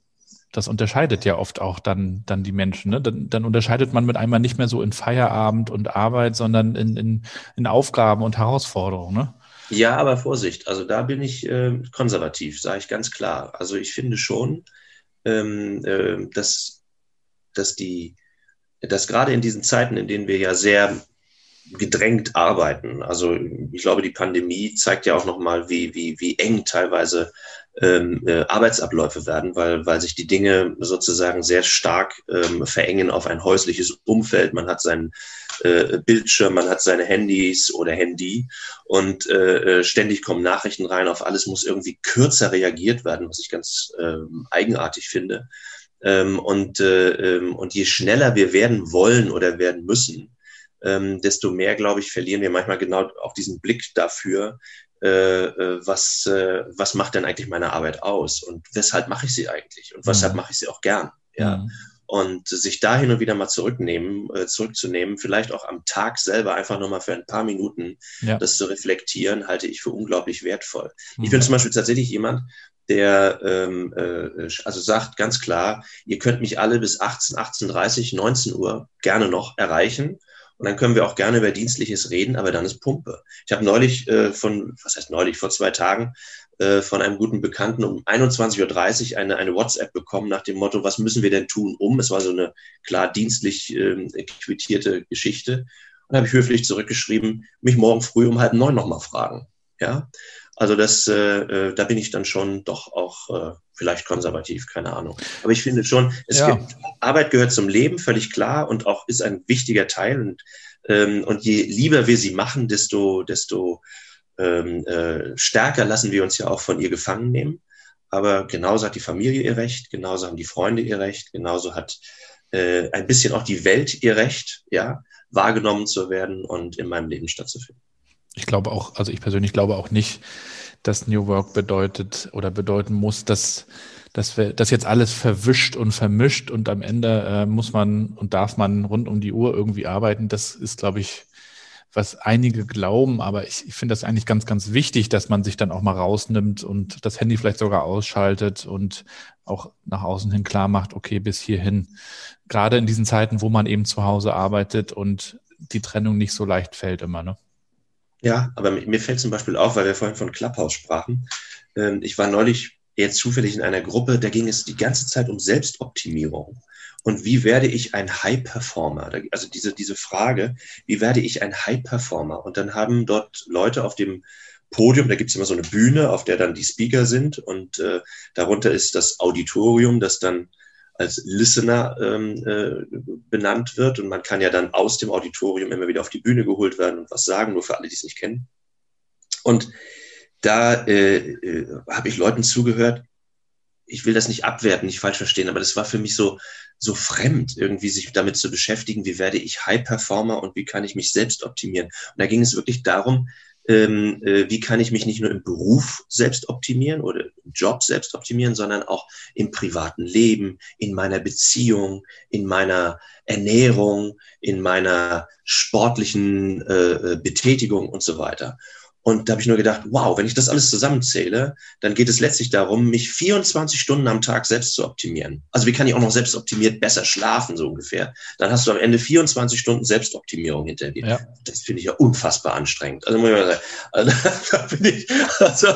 das unterscheidet ja oft auch dann, dann die Menschen. Ne? Dann, dann unterscheidet man mit einmal nicht mehr so in Feierabend und Arbeit, sondern in, in, in Aufgaben und Herausforderungen. Ne? Ja, aber Vorsicht, also da bin ich äh, konservativ, sage ich ganz klar. Also ich finde schon, ähm, äh, dass, dass die, dass gerade in diesen Zeiten, in denen wir ja sehr gedrängt arbeiten, also ich glaube, die Pandemie zeigt ja auch nochmal, wie, wie, wie eng teilweise ähm, äh, Arbeitsabläufe werden, weil, weil sich die Dinge sozusagen sehr stark ähm, verengen auf ein häusliches Umfeld. Man hat seinen äh, Bildschirm, man hat seine Handys oder Handy und äh, äh, ständig kommen Nachrichten rein. Auf alles muss irgendwie kürzer reagiert werden, was ich ganz äh, eigenartig finde. Ähm, und, äh, ähm, und je schneller wir werden wollen oder werden müssen, ähm, desto mehr, glaube ich, verlieren wir manchmal genau auch diesen Blick dafür, äh, äh, was, äh, was macht denn eigentlich meine Arbeit aus und weshalb mache ich sie eigentlich und weshalb mhm. mache ich sie auch gern. Ja. Mhm. Und sich da hin und wieder mal zurücknehmen, äh, zurückzunehmen, vielleicht auch am Tag selber einfach nur mal für ein paar Minuten ja. das zu reflektieren, halte ich für unglaublich wertvoll. Mhm. Ich bin zum Beispiel tatsächlich jemand, der ähm, äh, also sagt ganz klar, ihr könnt mich alle bis 18, 18.30, 19 Uhr gerne noch erreichen. Und dann können wir auch gerne über Dienstliches reden, aber dann ist Pumpe. Ich habe neulich äh, von, was heißt neulich, vor zwei Tagen äh, von einem guten Bekannten um 21.30 Uhr eine, eine WhatsApp bekommen nach dem Motto, was müssen wir denn tun, um? Es war so eine klar dienstlich äh, quittierte Geschichte. Und habe ich höflich zurückgeschrieben, mich morgen früh um halb neun nochmal fragen. Ja, also das, äh, äh, da bin ich dann schon doch auch äh, vielleicht konservativ, keine Ahnung. Aber ich finde schon, es ja. gibt, Arbeit gehört zum Leben, völlig klar, und auch ist ein wichtiger Teil. Und, ähm, und je lieber wir sie machen, desto, desto ähm, äh, stärker lassen wir uns ja auch von ihr gefangen nehmen. Aber genauso hat die Familie ihr Recht, genauso haben die Freunde ihr Recht, genauso hat äh, ein bisschen auch die Welt ihr Recht, ja, wahrgenommen zu werden und in meinem Leben stattzufinden. Ich glaube auch, also ich persönlich glaube auch nicht, dass New Work bedeutet oder bedeuten muss, dass, dass wir das jetzt alles verwischt und vermischt und am Ende äh, muss man und darf man rund um die Uhr irgendwie arbeiten. Das ist, glaube ich, was einige glauben, aber ich, ich finde das eigentlich ganz, ganz wichtig, dass man sich dann auch mal rausnimmt und das Handy vielleicht sogar ausschaltet und auch nach außen hin klar macht, okay, bis hierhin. Gerade in diesen Zeiten, wo man eben zu Hause arbeitet und die Trennung nicht so leicht fällt immer, ne? Ja, aber mir fällt zum Beispiel auf, weil wir vorhin von Clubhouse sprachen. Ähm, ich war neulich jetzt zufällig in einer Gruppe, da ging es die ganze Zeit um Selbstoptimierung. Und wie werde ich ein High-Performer? Also diese, diese Frage, wie werde ich ein High-Performer? Und dann haben dort Leute auf dem Podium, da gibt es immer so eine Bühne, auf der dann die Speaker sind und äh, darunter ist das Auditorium, das dann als Listener ähm, äh, benannt wird. Und man kann ja dann aus dem Auditorium immer wieder auf die Bühne geholt werden und was sagen, nur für alle, die es nicht kennen. Und da äh, äh, habe ich Leuten zugehört, ich will das nicht abwerten, nicht falsch verstehen, aber das war für mich so, so fremd, irgendwie sich damit zu beschäftigen, wie werde ich High Performer und wie kann ich mich selbst optimieren. Und da ging es wirklich darum, ähm, äh, wie kann ich mich nicht nur im Beruf selbst optimieren oder im Job selbst optimieren, sondern auch im privaten Leben, in meiner Beziehung, in meiner Ernährung, in meiner sportlichen äh, äh Betätigung und so weiter. Und da habe ich nur gedacht, wow, wenn ich das alles zusammenzähle, dann geht es letztlich darum, mich 24 Stunden am Tag selbst zu optimieren. Also wie kann ich auch noch selbstoptimiert besser schlafen, so ungefähr. Dann hast du am Ende 24 Stunden Selbstoptimierung hinter dir. Ja. Das finde ich ja unfassbar anstrengend. Also muss ich mal sagen, also, da bin ich, also,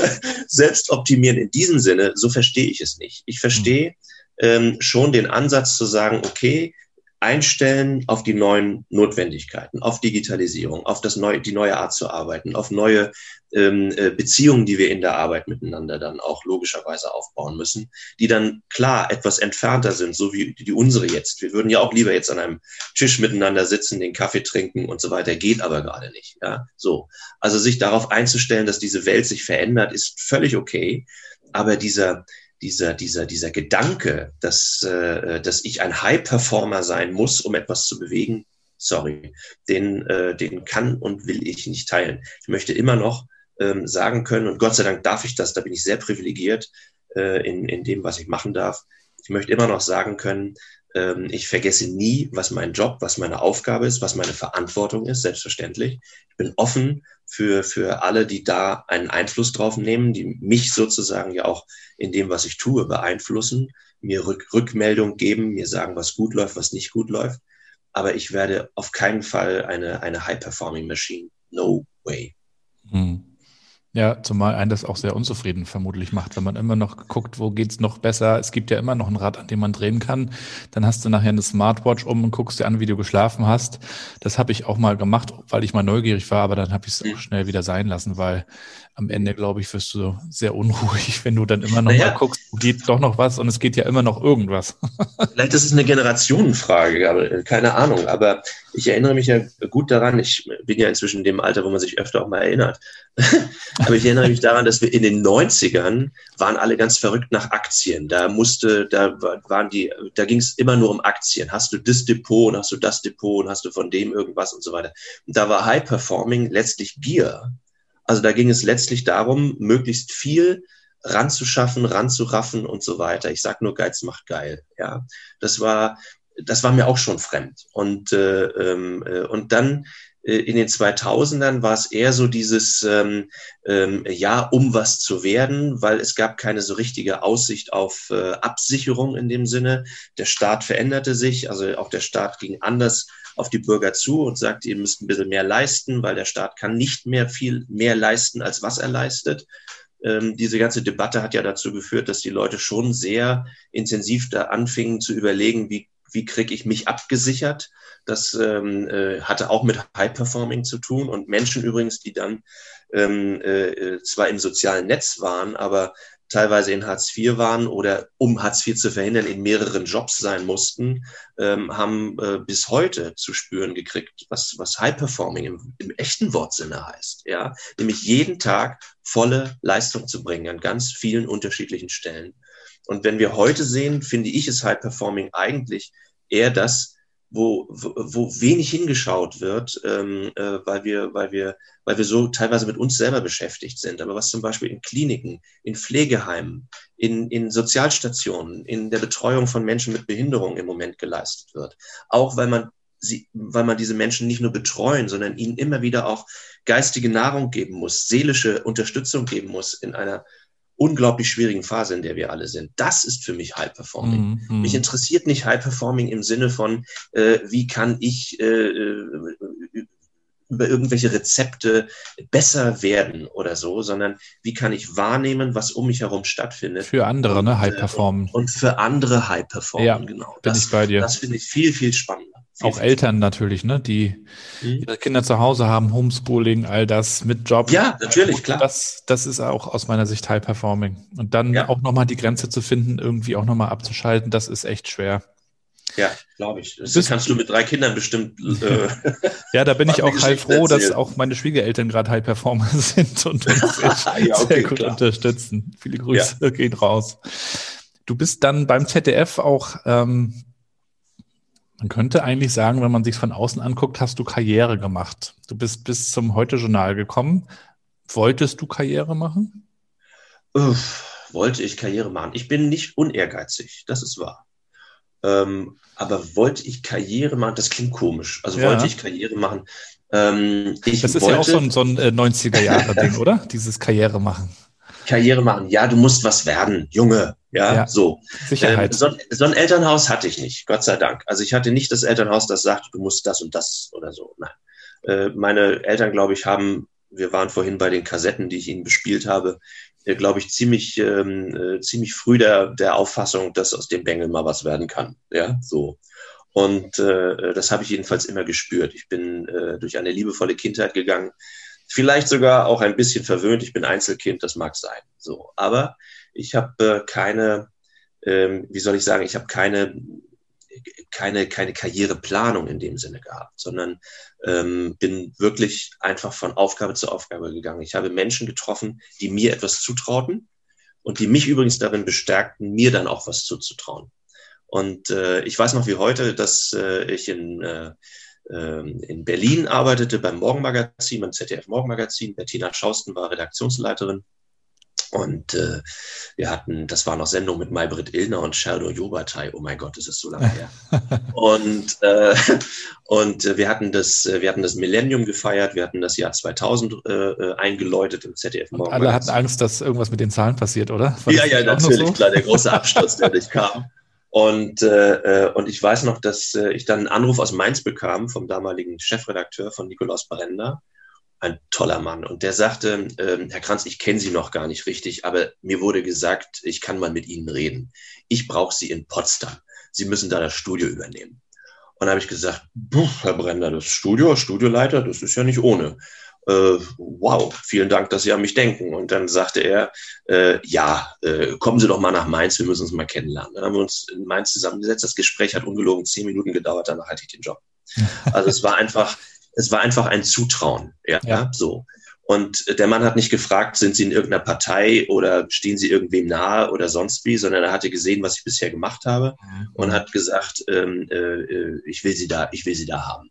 Selbstoptimieren in diesem Sinne, so verstehe ich es nicht. Ich verstehe mhm. ähm, schon den Ansatz zu sagen, okay, einstellen auf die neuen Notwendigkeiten, auf Digitalisierung, auf das neue, die neue Art zu arbeiten, auf neue ähm, äh, Beziehungen, die wir in der Arbeit miteinander dann auch logischerweise aufbauen müssen, die dann klar etwas entfernter sind, so wie die unsere jetzt. Wir würden ja auch lieber jetzt an einem Tisch miteinander sitzen, den Kaffee trinken und so weiter, geht aber gerade nicht. Ja, so. Also sich darauf einzustellen, dass diese Welt sich verändert, ist völlig okay. Aber dieser, dieser, dieser, dieser Gedanke, dass, äh, dass ich ein High-Performer sein muss, um etwas zu bewegen, sorry, den, äh, den kann und will ich nicht teilen. Ich möchte immer noch ähm, sagen können, und Gott sei Dank darf ich das, da bin ich sehr privilegiert äh, in, in dem, was ich machen darf. Ich möchte immer noch sagen können, ähm, ich vergesse nie, was mein Job, was meine Aufgabe ist, was meine Verantwortung ist, selbstverständlich. Ich bin offen für, für alle, die da einen Einfluss drauf nehmen, die mich sozusagen ja auch in dem, was ich tue, beeinflussen, mir Rück Rückmeldung geben, mir sagen, was gut läuft, was nicht gut läuft. Aber ich werde auf keinen Fall eine, eine High-Performing Machine. No way. Hm. Ja, zumal einen das auch sehr unzufrieden vermutlich macht, wenn man immer noch guckt, wo geht's noch besser. Es gibt ja immer noch ein Rad, an dem man drehen kann. Dann hast du nachher eine Smartwatch um und guckst dir an, wie du geschlafen hast. Das habe ich auch mal gemacht, weil ich mal neugierig war, aber dann habe ich es auch schnell wieder sein lassen, weil am Ende, glaube ich, wirst du sehr unruhig, wenn du dann immer noch naja. mal guckst, geht doch noch was und es geht ja immer noch irgendwas. Vielleicht ist es eine Generationenfrage, aber keine Ahnung. Aber ich erinnere mich ja gut daran, ich bin ja inzwischen in dem Alter, wo man sich öfter auch mal erinnert. aber ich erinnere mich daran, dass wir in den 90ern waren alle ganz verrückt nach Aktien. Da musste, da waren die, da ging es immer nur um Aktien. Hast du das Depot und hast du das Depot und hast du von dem irgendwas und so weiter. Und da war High Performing letztlich Gier. Also da ging es letztlich darum, möglichst viel ranzuschaffen, ranzuraffen und so weiter. Ich sag nur, Geiz macht geil. Ja, das war, das war mir auch schon fremd. Und äh, ähm, äh, und dann äh, in den 2000ern war es eher so dieses ähm, ähm, ja um was zu werden, weil es gab keine so richtige Aussicht auf äh, Absicherung in dem Sinne. Der Staat veränderte sich, also auch der Staat ging anders auf die Bürger zu und sagt, ihr müsst ein bisschen mehr leisten, weil der Staat kann nicht mehr viel mehr leisten, als was er leistet. Ähm, diese ganze Debatte hat ja dazu geführt, dass die Leute schon sehr intensiv da anfingen zu überlegen, wie, wie kriege ich mich abgesichert. Das ähm, äh, hatte auch mit High Performing zu tun und Menschen übrigens, die dann ähm, äh, zwar im sozialen Netz waren, aber teilweise in Hartz IV waren oder um Hartz IV zu verhindern, in mehreren Jobs sein mussten, ähm, haben äh, bis heute zu spüren gekriegt, was, was High Performing im, im echten Wortsinne heißt. Ja? Nämlich jeden Tag volle Leistung zu bringen an ganz vielen unterschiedlichen Stellen. Und wenn wir heute sehen, finde ich es High Performing eigentlich eher das, wo, wo wenig hingeschaut wird, ähm, äh, weil wir, weil wir, weil wir so teilweise mit uns selber beschäftigt sind. Aber was zum Beispiel in Kliniken, in Pflegeheimen, in, in Sozialstationen, in der Betreuung von Menschen mit Behinderung im Moment geleistet wird. Auch weil man sie, weil man diese Menschen nicht nur betreuen, sondern ihnen immer wieder auch geistige Nahrung geben muss, seelische Unterstützung geben muss in einer unglaublich schwierigen Phase, in der wir alle sind. Das ist für mich High Performing. Mhm. Mich interessiert nicht High Performing im Sinne von, äh, wie kann ich äh, äh, über irgendwelche Rezepte besser werden oder so, sondern wie kann ich wahrnehmen, was um mich herum stattfindet. Für andere, ne? High Performen. Und, und für andere High Performen, ja, genau. Bin das, ich bei dir. Das finde ich viel, viel spannender. Auch Eltern natürlich, ne, die mhm. ihre Kinder zu Hause haben, Homeschooling, all das mit Job. Ja, natürlich, klar. Das, das ist auch aus meiner Sicht High Performing. Und dann ja. auch nochmal die Grenze zu finden, irgendwie auch nochmal abzuschalten, das ist echt schwer. Ja, glaube ich. Das Bist kannst du mit drei Kindern bestimmt. Äh, ja, da bin ich auch halt froh, dass auch meine Schwiegereltern gerade High Performer sind und uns ja, okay, sehr gut klar. unterstützen. Viele Grüße ja. gehen raus. Du bist dann beim ZDF auch ähm, man könnte eigentlich sagen, wenn man sich von außen anguckt, hast du Karriere gemacht. Du bist bis zum Heute-Journal gekommen. Wolltest du Karriere machen? Uff, wollte ich Karriere machen? Ich bin nicht unehrgeizig, das ist wahr. Ähm, aber wollte ich Karriere machen? Das klingt komisch. Also ja. wollte ich Karriere machen? Ähm, das ist wollte, ja auch so ein, so ein 90er-Jahre-Ding, äh, oder? Dieses Karriere machen. Karriere machen. Ja, du musst was werden, Junge. Ja, ja so. Sicherheit. Ähm, so, so, ein Elternhaus hatte ich nicht, Gott sei Dank. Also ich hatte nicht das Elternhaus, das sagt, du musst das und das oder so. Nein. Äh, meine Eltern, glaube ich, haben, wir waren vorhin bei den Kassetten, die ich ihnen bespielt habe, äh, glaube ich, ziemlich, ähm, äh, ziemlich früh der, der Auffassung, dass aus dem Bengel mal was werden kann. Ja, so. Und äh, das habe ich jedenfalls immer gespürt. Ich bin äh, durch eine liebevolle Kindheit gegangen. Vielleicht sogar auch ein bisschen verwöhnt. Ich bin Einzelkind, das mag sein. So, aber ich habe äh, keine, ähm, wie soll ich sagen, ich habe keine keine, keine Karriereplanung in dem Sinne gehabt, sondern ähm, bin wirklich einfach von Aufgabe zu Aufgabe gegangen. Ich habe Menschen getroffen, die mir etwas zutrauten und die mich übrigens darin bestärkten, mir dann auch was zuzutrauen. Und äh, ich weiß noch wie heute, dass äh, ich in, äh, in Berlin arbeitete beim Morgenmagazin, beim ZDF Morgenmagazin. Bettina Schausten war Redaktionsleiterin. Und äh, wir hatten, das war noch Sendung mit Maybrit Illner und Sherdo Jobatai. Oh mein Gott, das ist so lange her. und äh, und wir hatten das, wir hatten das Millennium gefeiert, wir hatten das Jahr 2000 äh, äh, eingeläutet im ZDF Morgen. Alle hatten Angst, dass irgendwas mit den Zahlen passiert, oder? War ja, ja, natürlich, so? klar, der große Absturz, der nicht kam. Und, äh, äh, und ich weiß noch, dass äh, ich dann einen Anruf aus Mainz bekam vom damaligen Chefredakteur von Nikolaus Brender. Ein toller Mann. Und der sagte, äh, Herr Kranz, ich kenne Sie noch gar nicht richtig, aber mir wurde gesagt, ich kann mal mit Ihnen reden. Ich brauche Sie in Potsdam. Sie müssen da das Studio übernehmen. Und da habe ich gesagt, Herr Brender, das Studio, Studioleiter, das ist ja nicht ohne äh, wow, vielen Dank, dass Sie an mich denken. Und dann sagte er, äh, ja, äh, kommen Sie doch mal nach Mainz, wir müssen uns mal kennenlernen. Dann haben wir uns in Mainz zusammengesetzt. Das Gespräch hat ungelogen zehn Minuten gedauert, danach hatte ich den Job. Also es war einfach, es war einfach ein Zutrauen. Ja, ja. so. Und der Mann hat nicht gefragt, sind Sie in irgendeiner Partei oder stehen Sie irgendwem nahe oder sonst wie, sondern er hatte gesehen, was ich bisher gemacht habe mhm. und hat gesagt, ähm, äh, äh, ich will Sie da, ich will Sie da haben.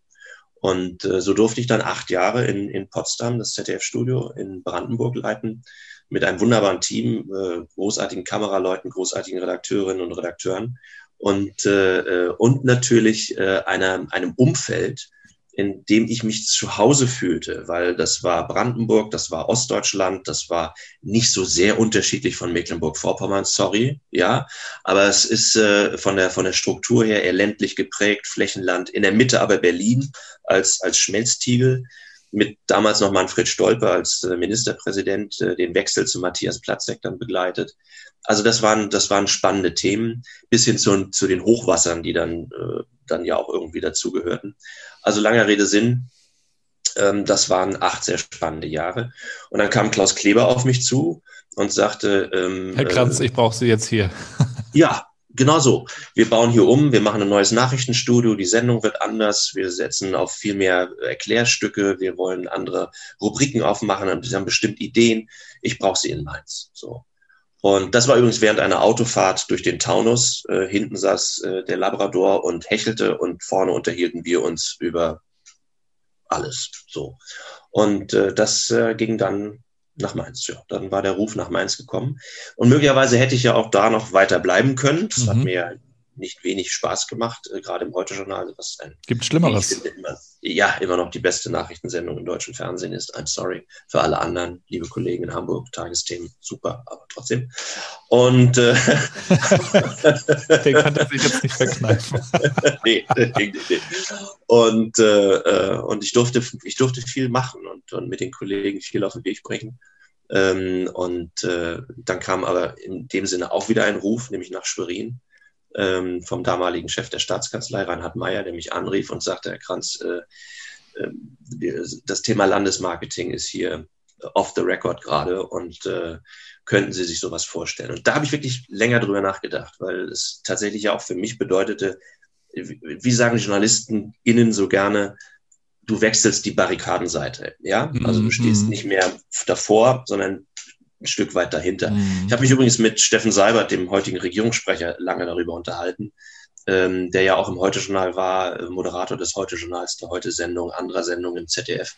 Und äh, so durfte ich dann acht Jahre in, in Potsdam das ZDF-Studio in Brandenburg leiten mit einem wunderbaren Team, äh, großartigen Kameraleuten, großartigen Redakteurinnen und Redakteuren. Und, äh, äh und natürlich äh, einer, einem Umfeld, in dem ich mich zu Hause fühlte, weil das war Brandenburg, das war Ostdeutschland, das war nicht so sehr unterschiedlich von Mecklenburg-Vorpommern, sorry, ja, aber es ist äh, von der von der Struktur her eher ländlich geprägt, Flächenland, in der Mitte aber Berlin als als Schmelztiegel mit damals noch Manfred Stolpe als äh, Ministerpräsident äh, den Wechsel zu Matthias Platzek dann begleitet. Also das waren das waren spannende Themen bis hin zu, zu den Hochwassern, die dann äh, dann ja auch irgendwie dazugehörten. Also langer Rede Sinn, ähm, das waren acht sehr spannende Jahre. Und dann kam Klaus Kleber auf mich zu und sagte, ähm, Herr Kranz, äh, ich brauche Sie jetzt hier. ja, genau so. Wir bauen hier um, wir machen ein neues Nachrichtenstudio, die Sendung wird anders, wir setzen auf viel mehr Erklärstücke, wir wollen andere Rubriken aufmachen wir haben bestimmt Ideen. Ich brauche sie in Mainz. So. Und das war übrigens während einer Autofahrt durch den Taunus. Äh, hinten saß äh, der Labrador und hechelte und vorne unterhielten wir uns über alles. So. Und äh, das äh, ging dann nach Mainz. Ja, dann war der Ruf nach Mainz gekommen. Und möglicherweise hätte ich ja auch da noch weiter bleiben können. Das mhm. hat mir nicht wenig Spaß gemacht, äh, gerade im Heute-Journal. Was ein, Gibt Schlimmeres. Immer, ja, immer noch die beste Nachrichtensendung im deutschen Fernsehen ist. I'm sorry für alle anderen, liebe Kollegen in Hamburg, Tagesthemen, super, aber trotzdem. Und äh, den kann er sich jetzt nicht verkneifen. nee, nee, nee. Und, äh, äh, und ich durfte, ich durfte viel machen und, und mit den Kollegen viel auf den Weg bringen. Ähm, und äh, dann kam aber in dem Sinne auch wieder ein Ruf, nämlich nach Schwerin ähm, vom damaligen Chef der Staatskanzlei, Reinhard Meyer, der mich anrief und sagte, Herr Kranz, äh, äh, das Thema Landesmarketing ist hier off the record gerade und äh, könnten Sie sich sowas vorstellen? Und da habe ich wirklich länger drüber nachgedacht, weil es tatsächlich auch für mich bedeutete, wie sagen die Journalisten innen so gerne, du wechselst die Barrikadenseite, ja? Also du stehst mhm. nicht mehr davor, sondern ein Stück weit dahinter. Mhm. Ich habe mich übrigens mit Steffen Seibert, dem heutigen Regierungssprecher, lange darüber unterhalten, ähm, der ja auch im Heute-Journal war, äh, Moderator des Heute-Journals, der Heute-Sendung, anderer Sendung im ZDF.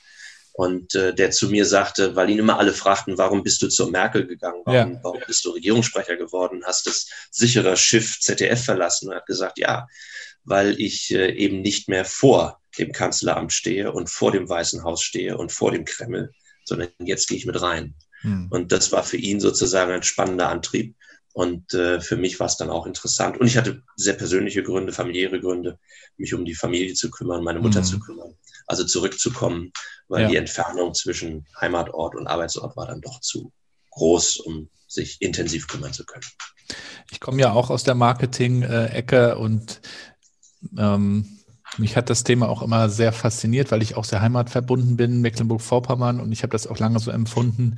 Und äh, der zu mir sagte, weil ihn immer alle fragten, warum bist du zur Merkel gegangen? Warum, ja. warum bist du Regierungssprecher geworden? Hast das sichere Schiff ZDF verlassen? Und er hat gesagt, ja, weil ich äh, eben nicht mehr vor dem Kanzleramt stehe und vor dem Weißen Haus stehe und vor dem Kreml, sondern jetzt gehe ich mit rein. Mhm. Und das war für ihn sozusagen ein spannender Antrieb. Und äh, für mich war es dann auch interessant. Und ich hatte sehr persönliche Gründe, familiäre Gründe, mich um die Familie zu kümmern, meine Mutter mhm. zu kümmern. Also zurückzukommen, weil ja. die Entfernung zwischen Heimatort und Arbeitsort war dann doch zu groß, um sich intensiv kümmern zu können. Ich komme ja auch aus der Marketing-Ecke und Ähm, mich hat das Thema auch immer sehr fasziniert, weil ich auch sehr heimatverbunden bin, Mecklenburg-Vorpommern, und ich habe das auch lange so empfunden,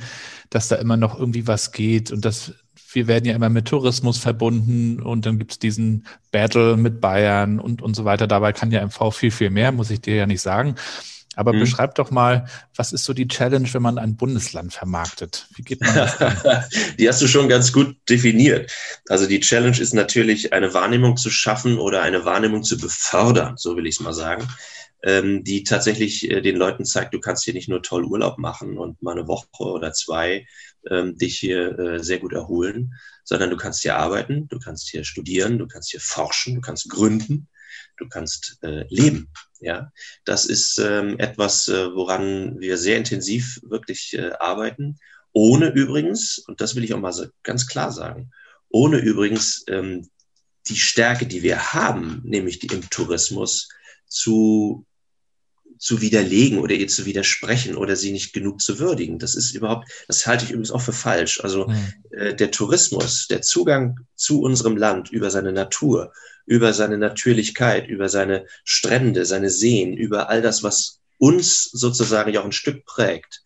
dass da immer noch irgendwie was geht und dass wir werden ja immer mit Tourismus verbunden und dann gibt es diesen Battle mit Bayern und, und so weiter. Dabei kann ja MV viel, viel mehr, muss ich dir ja nicht sagen. Aber mhm. beschreib doch mal, was ist so die Challenge, wenn man ein Bundesland vermarktet? Wie geht man das an? die hast du schon ganz gut definiert. Also die Challenge ist natürlich, eine Wahrnehmung zu schaffen oder eine Wahrnehmung zu befördern, so will ich es mal sagen, ähm, die tatsächlich äh, den Leuten zeigt, du kannst hier nicht nur toll Urlaub machen und mal eine Woche oder zwei ähm, dich hier äh, sehr gut erholen, sondern du kannst hier arbeiten, du kannst hier studieren, du kannst hier forschen, du kannst gründen, du kannst äh, leben. Ja, das ist ähm, etwas, äh, woran wir sehr intensiv wirklich äh, arbeiten. Ohne übrigens, und das will ich auch mal so ganz klar sagen, ohne übrigens ähm, die Stärke, die wir haben, nämlich die im Tourismus, zu zu widerlegen oder ihr zu widersprechen oder sie nicht genug zu würdigen. Das ist überhaupt, das halte ich übrigens auch für falsch. Also mhm. äh, der Tourismus, der Zugang zu unserem Land über seine Natur, über seine Natürlichkeit, über seine Strände, seine Seen, über all das, was uns sozusagen ja auch ein Stück prägt.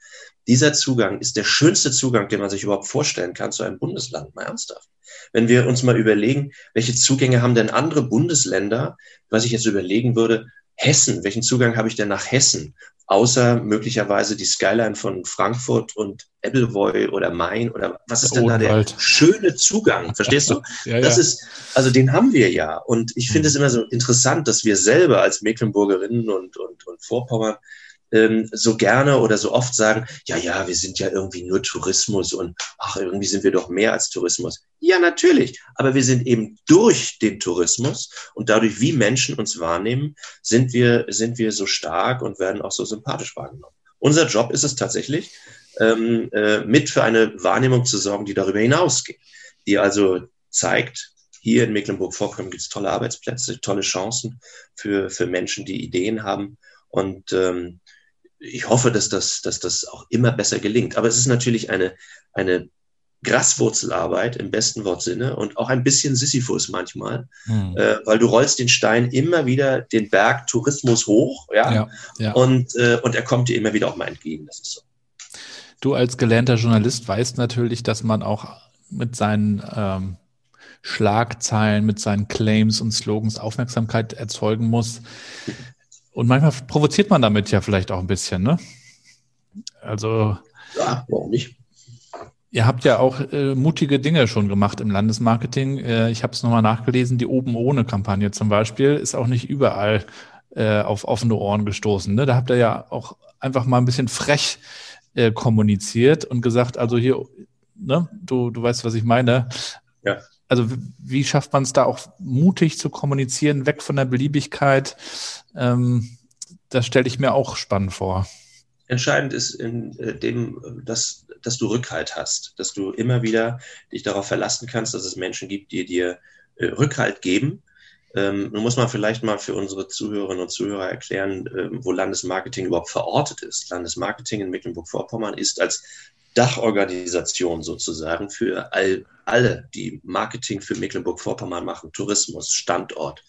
Dieser Zugang ist der schönste Zugang, den man sich überhaupt vorstellen kann zu einem Bundesland, mal ernsthaft. Wenn wir uns mal überlegen, welche Zugänge haben denn andere Bundesländer, was ich jetzt überlegen würde, Hessen, welchen Zugang habe ich denn nach Hessen? Außer möglicherweise die Skyline von Frankfurt und Ebbelwoi oder Main oder was ist denn da der schöne Zugang? Verstehst du? ja, das ja. ist, also den haben wir ja. Und ich finde hm. es immer so interessant, dass wir selber als Mecklenburgerinnen und, und, und Vorpommern ähm, so gerne oder so oft sagen, ja, ja, wir sind ja irgendwie nur Tourismus und ach, irgendwie sind wir doch mehr als Tourismus. Ja, natürlich, aber wir sind eben durch den Tourismus und dadurch, wie Menschen uns wahrnehmen, sind wir, sind wir so stark und werden auch so sympathisch wahrgenommen. Unser Job ist es tatsächlich, ähm, äh, mit für eine Wahrnehmung zu sorgen, die darüber hinausgeht, die also zeigt, hier in Mecklenburg-Vorpommern gibt es tolle Arbeitsplätze, tolle Chancen für, für Menschen, die Ideen haben. Und ähm, ich hoffe, dass das, dass das auch immer besser gelingt. Aber es ist natürlich eine, eine Graswurzelarbeit im besten Wortsinne und auch ein bisschen Sisyphus manchmal, hm. äh, weil du rollst den Stein immer wieder den Berg Tourismus hoch, ja, ja, ja. Und, äh, und er kommt dir immer wieder auch mal entgegen. Das ist so. Du als gelernter Journalist weißt natürlich, dass man auch mit seinen ähm, Schlagzeilen, mit seinen Claims und Slogans Aufmerksamkeit erzeugen muss. Und manchmal provoziert man damit ja vielleicht auch ein bisschen, ne? Also. Ja, warum nicht? Ihr habt ja auch äh, mutige Dinge schon gemacht im Landesmarketing. Äh, ich habe es nochmal nachgelesen, die Oben ohne Kampagne zum Beispiel ist auch nicht überall äh, auf offene Ohren gestoßen. Ne? Da habt ihr ja auch einfach mal ein bisschen frech äh, kommuniziert und gesagt, also hier, ne, du, du weißt, was ich meine. Ja also wie schafft man es da auch mutig zu kommunizieren, weg von der Beliebigkeit? Ähm, das stelle ich mir auch spannend vor. Entscheidend ist in äh, dem, dass, dass du Rückhalt hast, dass du immer wieder dich darauf verlassen kannst, dass es Menschen gibt, die dir äh, Rückhalt geben. Ähm, nun muss man vielleicht mal für unsere Zuhörerinnen und Zuhörer erklären, äh, wo Landesmarketing überhaupt verortet ist. Landesmarketing in Mecklenburg-Vorpommern ist als Dachorganisation sozusagen für all, alle, die Marketing für Mecklenburg-Vorpommern machen, Tourismus, Standort,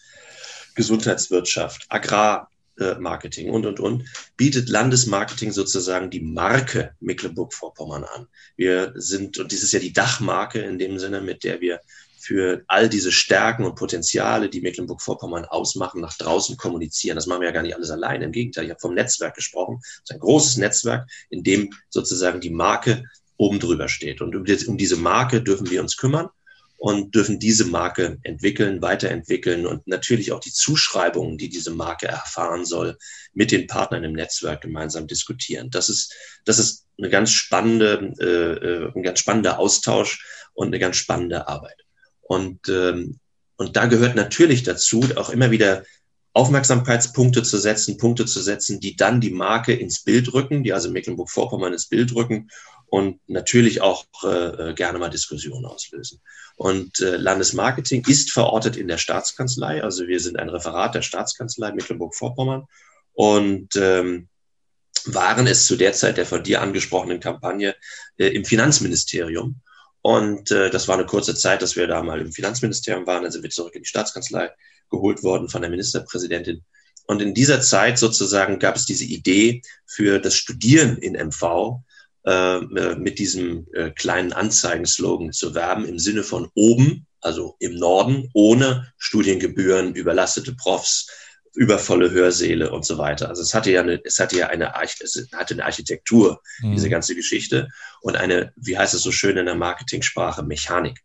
Gesundheitswirtschaft, Agrarmarketing und, und, und, bietet Landesmarketing sozusagen die Marke Mecklenburg-Vorpommern an. Wir sind, und dies ist ja die Dachmarke in dem Sinne, mit der wir für all diese Stärken und Potenziale, die Mecklenburg-Vorpommern ausmachen, nach draußen kommunizieren. Das machen wir ja gar nicht alles alleine. Im Gegenteil, ich habe vom Netzwerk gesprochen. Das ist ein großes Netzwerk, in dem sozusagen die Marke oben drüber steht. Und um, um diese Marke dürfen wir uns kümmern und dürfen diese Marke entwickeln, weiterentwickeln und natürlich auch die Zuschreibungen, die diese Marke erfahren soll, mit den Partnern im Netzwerk gemeinsam diskutieren. Das ist, das ist eine ganz spannende, äh, äh ein ganz spannender Austausch und eine ganz spannende Arbeit. Und, ähm, und da gehört natürlich dazu, auch immer wieder Aufmerksamkeitspunkte zu setzen, Punkte zu setzen, die dann die Marke ins Bild rücken, die also Mecklenburg-Vorpommern ins Bild rücken und natürlich auch äh, äh, gerne mal Diskussionen auslösen. Und äh, Landesmarketing ist verortet in der Staatskanzlei, also wir sind ein Referat der Staatskanzlei Mecklenburg-Vorpommern. Und ähm, waren es zu der Zeit der von dir angesprochenen Kampagne äh, im Finanzministerium und äh, das war eine kurze Zeit, dass wir da mal im Finanzministerium waren. Dann sind wir zurück in die Staatskanzlei geholt worden von der Ministerpräsidentin. Und in dieser Zeit sozusagen gab es diese Idee für das Studieren in MV äh, mit diesem äh, kleinen Anzeigenslogan zu werben im Sinne von oben, also im Norden, ohne Studiengebühren, überlastete Profs, übervolle Hörsäle und so weiter. Also es hatte ja eine, es hatte ja eine, es hatte eine Architektur, mhm. diese ganze Geschichte und eine, wie heißt es so schön in der Marketingsprache, Mechanik.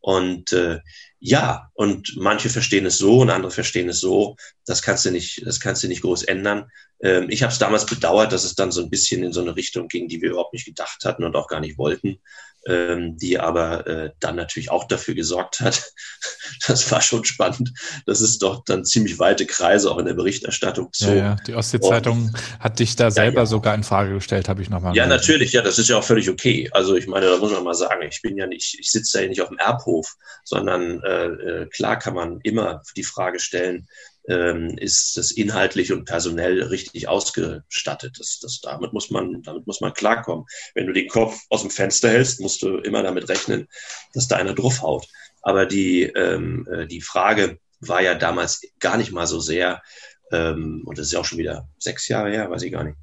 Und äh, ja, und manche verstehen es so und andere verstehen es so. Das kannst du nicht, das kannst du nicht groß ändern. Ähm, ich habe es damals bedauert, dass es dann so ein bisschen in so eine Richtung ging, die wir überhaupt nicht gedacht hatten und auch gar nicht wollten ähm, die aber äh, dann natürlich auch dafür gesorgt hat, das war schon spannend, dass es doch dann ziemlich weite Kreise auch in der Berichterstattung so. Ja, ja. die Ostsee-Zeitung hat dich da selber ja, ja. sogar in Frage gestellt, habe ich nochmal Ja, gehört. natürlich, ja, das ist ja auch völlig okay. Also ich meine, da muss man mal sagen, ich bin ja nicht, ich sitze ja nicht auf dem Erbhof, sondern äh, äh klar kann man immer die Frage stellen, ähm, ist das inhaltlich und personell richtig ausgestattet. Das, das, damit, muss man, damit muss man klarkommen. Wenn du den Kopf aus dem Fenster hältst, musst du immer damit rechnen, dass da einer draufhaut. Aber die, ähm, äh, die Frage war ja damals gar nicht mal so sehr, ähm, und das ist ja auch schon wieder sechs Jahre her, weiß ich gar nicht,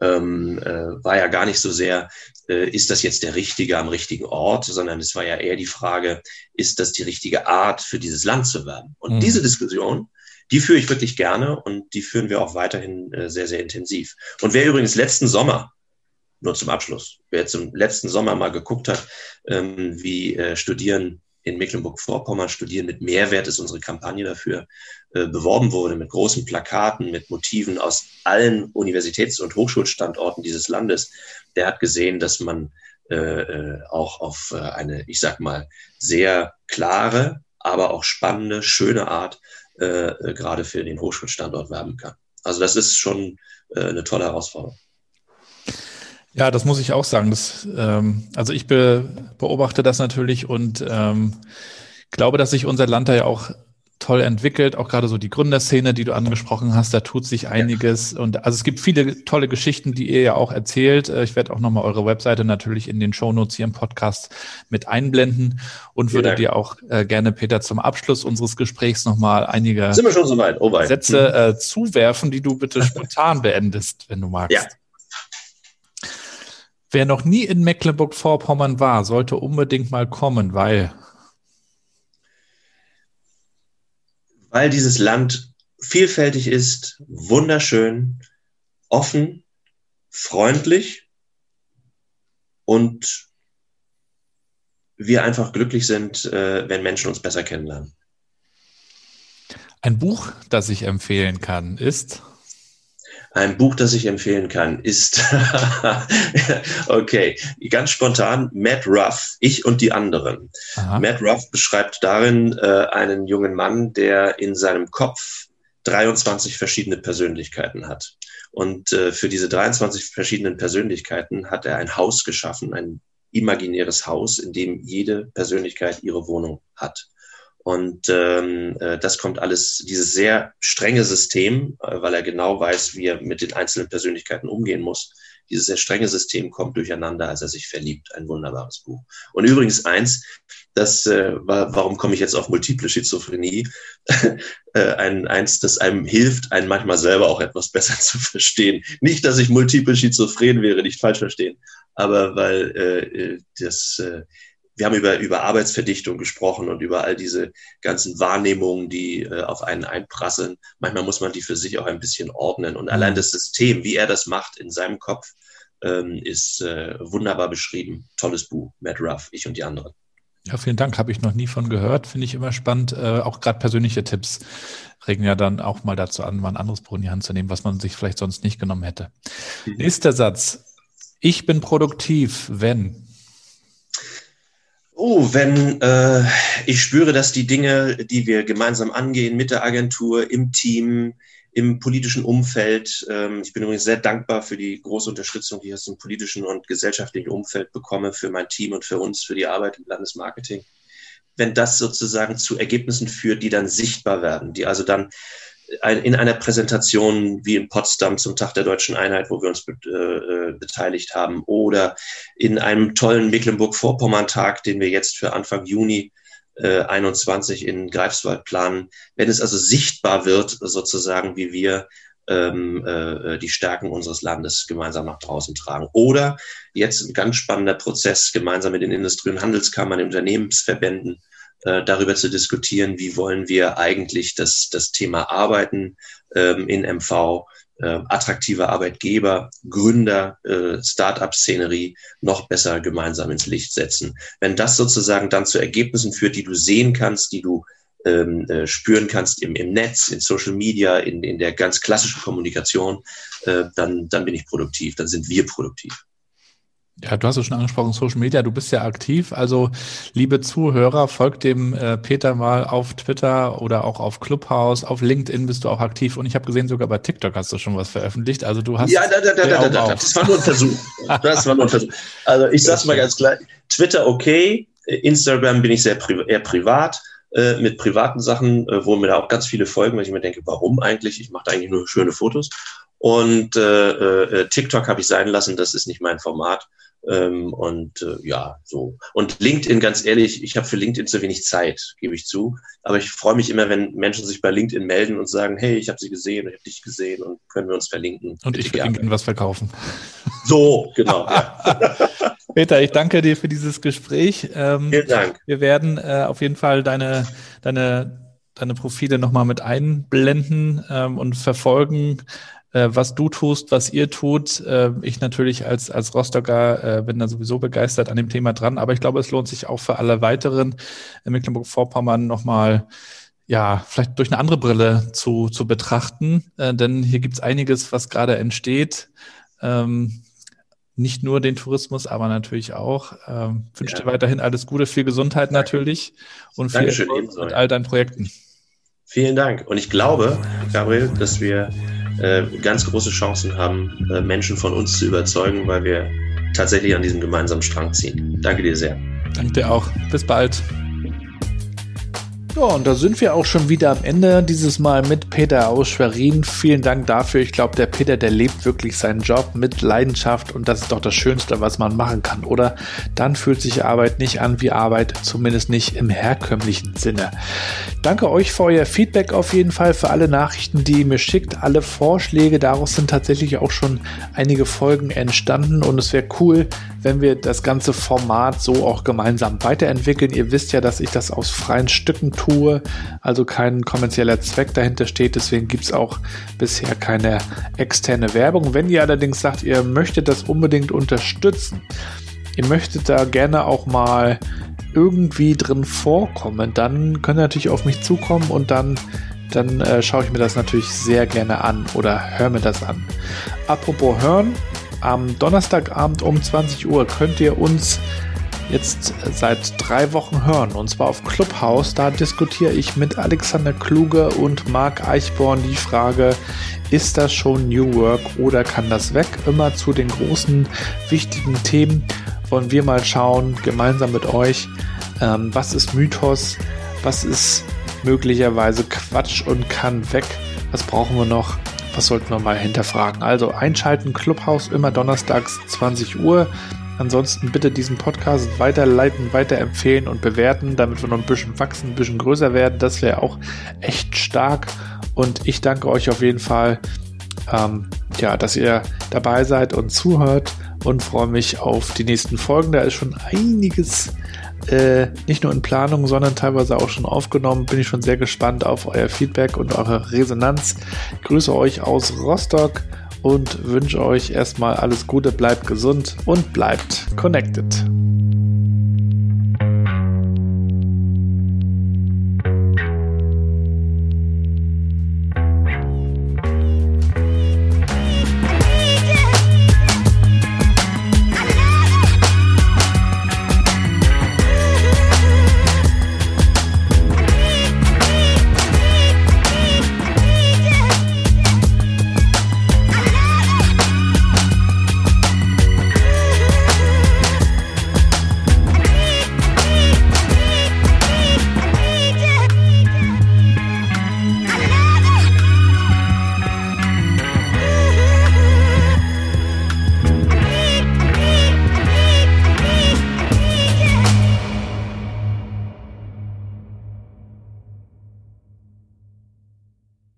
ähm, äh, war ja gar nicht so sehr, äh, ist das jetzt der Richtige am richtigen Ort, sondern es war ja eher die Frage, ist das die richtige Art für dieses Land zu werben? Und mhm. diese Diskussion, die führe ich wirklich gerne und die führen wir auch weiterhin äh, sehr, sehr intensiv. Und wer übrigens letzten Sommer, nur zum Abschluss, wer jetzt im letzten Sommer mal geguckt hat, ähm, wie äh, Studieren in Mecklenburg-Vorpommern studieren mit Mehrwert ist unsere Kampagne dafür äh, beworben wurde, mit großen Plakaten, mit Motiven aus allen Universitäts- und Hochschulstandorten dieses Landes, der hat gesehen, dass man äh, äh auch auf äh, eine, ich sag mal, sehr klare, aber auch spannende, schöne Art äh, äh, gerade für den Hochschulstandort werben kann. Also das ist schon äh, eine tolle Herausforderung. Ja, das muss ich auch sagen. Das, ähm, also ich be beobachte das natürlich und ähm, glaube, dass sich unser Land da ja auch toll entwickelt, auch gerade so die Gründerszene, die du angesprochen hast, da tut sich einiges. Ja. Und also es gibt viele tolle Geschichten, die ihr ja auch erzählt. Äh, ich werde auch nochmal eure Webseite natürlich in den Shownotes hier im Podcast mit einblenden und würde dir auch äh, gerne, Peter, zum Abschluss unseres Gesprächs nochmal einige so? Oh Sätze mhm. äh, zuwerfen, die du bitte spontan beendest, wenn du magst. Ja. Wer noch nie in Mecklenburg-Vorpommern war, sollte unbedingt mal kommen, weil weil dieses Land vielfältig ist, wunderschön, offen, freundlich und wir einfach glücklich sind, äh, wenn Menschen uns besser kennenlernen. Ein Buch, das ich empfehlen kann, ist ein Buch, das ich empfehlen kann, ist, okay, ganz spontan, Matt Ruff, Ich und die anderen. Aha. Matt Ruff beschreibt darin äh, einen jungen Mann, der in seinem Kopf 23 verschiedene Persönlichkeiten hat. Und äh, für diese 23 verschiedenen Persönlichkeiten hat er ein Haus geschaffen, ein imaginäres Haus, in dem jede Persönlichkeit ihre Wohnung hat. Und ähm, äh, das kommt alles, dieses sehr strenge System, äh, weil er genau weiß, wie er mit den einzelnen Persönlichkeiten umgehen muss. Dieses sehr strenge System kommt durcheinander, als er sich verliebt. Ein wunderbares Buch. Und übrigens eins, das äh, war, warum komme ich jetzt auf multiple Schizophrenie? äh, ein, eins, das einem hilft, einen manchmal selber auch etwas besser zu verstehen. Nicht, dass ich multiple Schizophren wäre, nicht falsch verstehen, aber weil äh, äh das äh, wir haben über, über Arbeitsverdichtung gesprochen und über all diese ganzen Wahrnehmungen, die äh, auf einen einprasseln. Manchmal muss man die für sich auch ein bisschen ordnen. Und allein mhm. das System, wie er das macht in seinem Kopf, ähm, ist äh, wunderbar beschrieben. Tolles Buch, Matt Ruff, ich und die anderen. Ja, vielen Dank. Habe ich noch nie von gehört. Finde ich immer spannend. Äh, auch gerade persönliche Tipps regen ja dann auch mal dazu an, mal ein anderes Buch in die Hand zu nehmen, was man sich vielleicht sonst nicht genommen hätte. Mhm. Nächster Satz. Ich bin produktiv, wenn Oh, wenn äh, ich spüre, dass die Dinge, die wir gemeinsam angehen mit der Agentur, im Team, im politischen Umfeld, ähm, ich bin übrigens sehr dankbar für die große Unterstützung, die ich aus dem politischen und gesellschaftlichen Umfeld bekomme, für mein Team und für uns, für die Arbeit im Landesmarketing. Wenn das sozusagen zu Ergebnissen führt, die dann sichtbar werden, die also dann in einer Präsentation wie in Potsdam zum Tag der deutschen Einheit, wo wir uns be äh, beteiligt haben, oder in einem tollen Mecklenburg-Vorpommern-Tag, den wir jetzt für Anfang Juni äh, 21 in Greifswald planen. Wenn es also sichtbar wird, sozusagen, wie wir ähm, äh, die Stärken unseres Landes gemeinsam nach draußen tragen. Oder jetzt ein ganz spannender Prozess, gemeinsam mit den Industrie- und Handelskammern, den Unternehmensverbänden, äh, darüber zu diskutieren, wie wollen wir eigentlich das, das Thema Arbeiten ähm, in MV äh, attraktive Arbeitgeber, Gründer, äh, Start-up-Szenerie noch besser gemeinsam ins Licht setzen. Wenn das sozusagen dann zu Ergebnissen führt, die du sehen kannst, die du ähm, äh, spüren kannst im, im Netz, in Social Media, in, in der ganz klassischen Kommunikation, äh, dann, dann bin ich produktiv, dann sind wir produktiv. Ja, du hast es schon angesprochen, Social Media, du bist ja aktiv. Also, liebe Zuhörer, folgt dem äh, Peter mal auf Twitter oder auch auf Clubhouse, auf LinkedIn bist du auch aktiv und ich habe gesehen, sogar bei TikTok hast du schon was veröffentlicht. Also du hast. Ja, da, da, da, da, da, da. das war nur ein Versuch. Das war nur ein Versuch. Also ich sag's mal ganz klar, Twitter okay, Instagram bin ich sehr pri eher privat. Äh, mit privaten Sachen, äh, wo mir da auch ganz viele folgen, weil ich mir denke, warum eigentlich? Ich mache da eigentlich nur schöne Fotos. Und äh, äh, TikTok habe ich sein lassen, das ist nicht mein Format. Ähm, und äh, ja, so. Und LinkedIn, ganz ehrlich, ich habe für LinkedIn zu wenig Zeit, gebe ich zu. Aber ich freue mich immer, wenn Menschen sich bei LinkedIn melden und sagen, hey, ich habe sie gesehen, ich habe dich gesehen und können wir uns verlinken. Und ich will LinkedIn was verkaufen. So, genau. ja. Peter, ich danke dir für dieses Gespräch. Ähm, Vielen Dank. Wir werden äh, auf jeden Fall deine, deine, deine Profile nochmal mit einblenden ähm, und verfolgen äh, was du tust, was ihr tut. Äh, ich natürlich als, als Rostocker äh, bin da sowieso begeistert an dem Thema dran, aber ich glaube, es lohnt sich auch für alle weiteren in Mecklenburg-Vorpommern nochmal ja, vielleicht durch eine andere Brille zu, zu betrachten, äh, denn hier gibt's einiges, was gerade entsteht. Ähm, nicht nur den Tourismus, aber natürlich auch. Ähm, wünsche ja. dir weiterhin alles Gute, viel Gesundheit natürlich und viel Erfolg mit all deinen Projekten. Vielen Dank. Und ich glaube, Gabriel, dass wir äh, ganz große Chancen haben, äh, Menschen von uns zu überzeugen, weil wir tatsächlich an diesem gemeinsamen Strang ziehen. Danke dir sehr. Danke dir auch. Bis bald. Ja, und da sind wir auch schon wieder am Ende. Dieses Mal mit Peter aus Schwerin. Vielen Dank dafür. Ich glaube, der Peter, der lebt wirklich seinen Job mit Leidenschaft und das ist doch das Schönste, was man machen kann, oder? Dann fühlt sich Arbeit nicht an wie Arbeit, zumindest nicht im herkömmlichen Sinne. Danke euch für euer Feedback auf jeden Fall, für alle Nachrichten, die ihr mir schickt, alle Vorschläge. Daraus sind tatsächlich auch schon einige Folgen entstanden und es wäre cool, wenn wir das ganze Format so auch gemeinsam weiterentwickeln. Ihr wisst ja, dass ich das aus freien Stücken tue, also kein kommerzieller Zweck dahinter steht. Deswegen gibt es auch bisher keine externe Werbung. Wenn ihr allerdings sagt, ihr möchtet das unbedingt unterstützen, ihr möchtet da gerne auch mal irgendwie drin vorkommen, dann könnt ihr natürlich auf mich zukommen und dann dann äh, schaue ich mir das natürlich sehr gerne an oder höre mir das an. Apropos hören, am Donnerstagabend um 20 Uhr könnt ihr uns jetzt seit drei Wochen hören. Und zwar auf Clubhouse. Da diskutiere ich mit Alexander Kluge und Marc Eichborn die Frage, ist das schon New Work oder kann das weg? Immer zu den großen, wichtigen Themen wollen wir mal schauen, gemeinsam mit euch, ähm, was ist Mythos, was ist möglicherweise Quatsch und kann weg, was brauchen wir noch was sollten wir mal hinterfragen? Also einschalten, Clubhouse immer donnerstags 20 Uhr. Ansonsten bitte diesen Podcast weiterleiten, weiterempfehlen und bewerten, damit wir noch ein bisschen wachsen, ein bisschen größer werden. Das wäre auch echt stark. Und ich danke euch auf jeden Fall, ähm, ja, dass ihr dabei seid und zuhört und freue mich auf die nächsten Folgen. Da ist schon einiges äh, nicht nur in Planung, sondern teilweise auch schon aufgenommen. Bin ich schon sehr gespannt auf euer Feedback und eure Resonanz. Ich grüße euch aus Rostock und wünsche euch erstmal alles Gute, bleibt gesund und bleibt connected.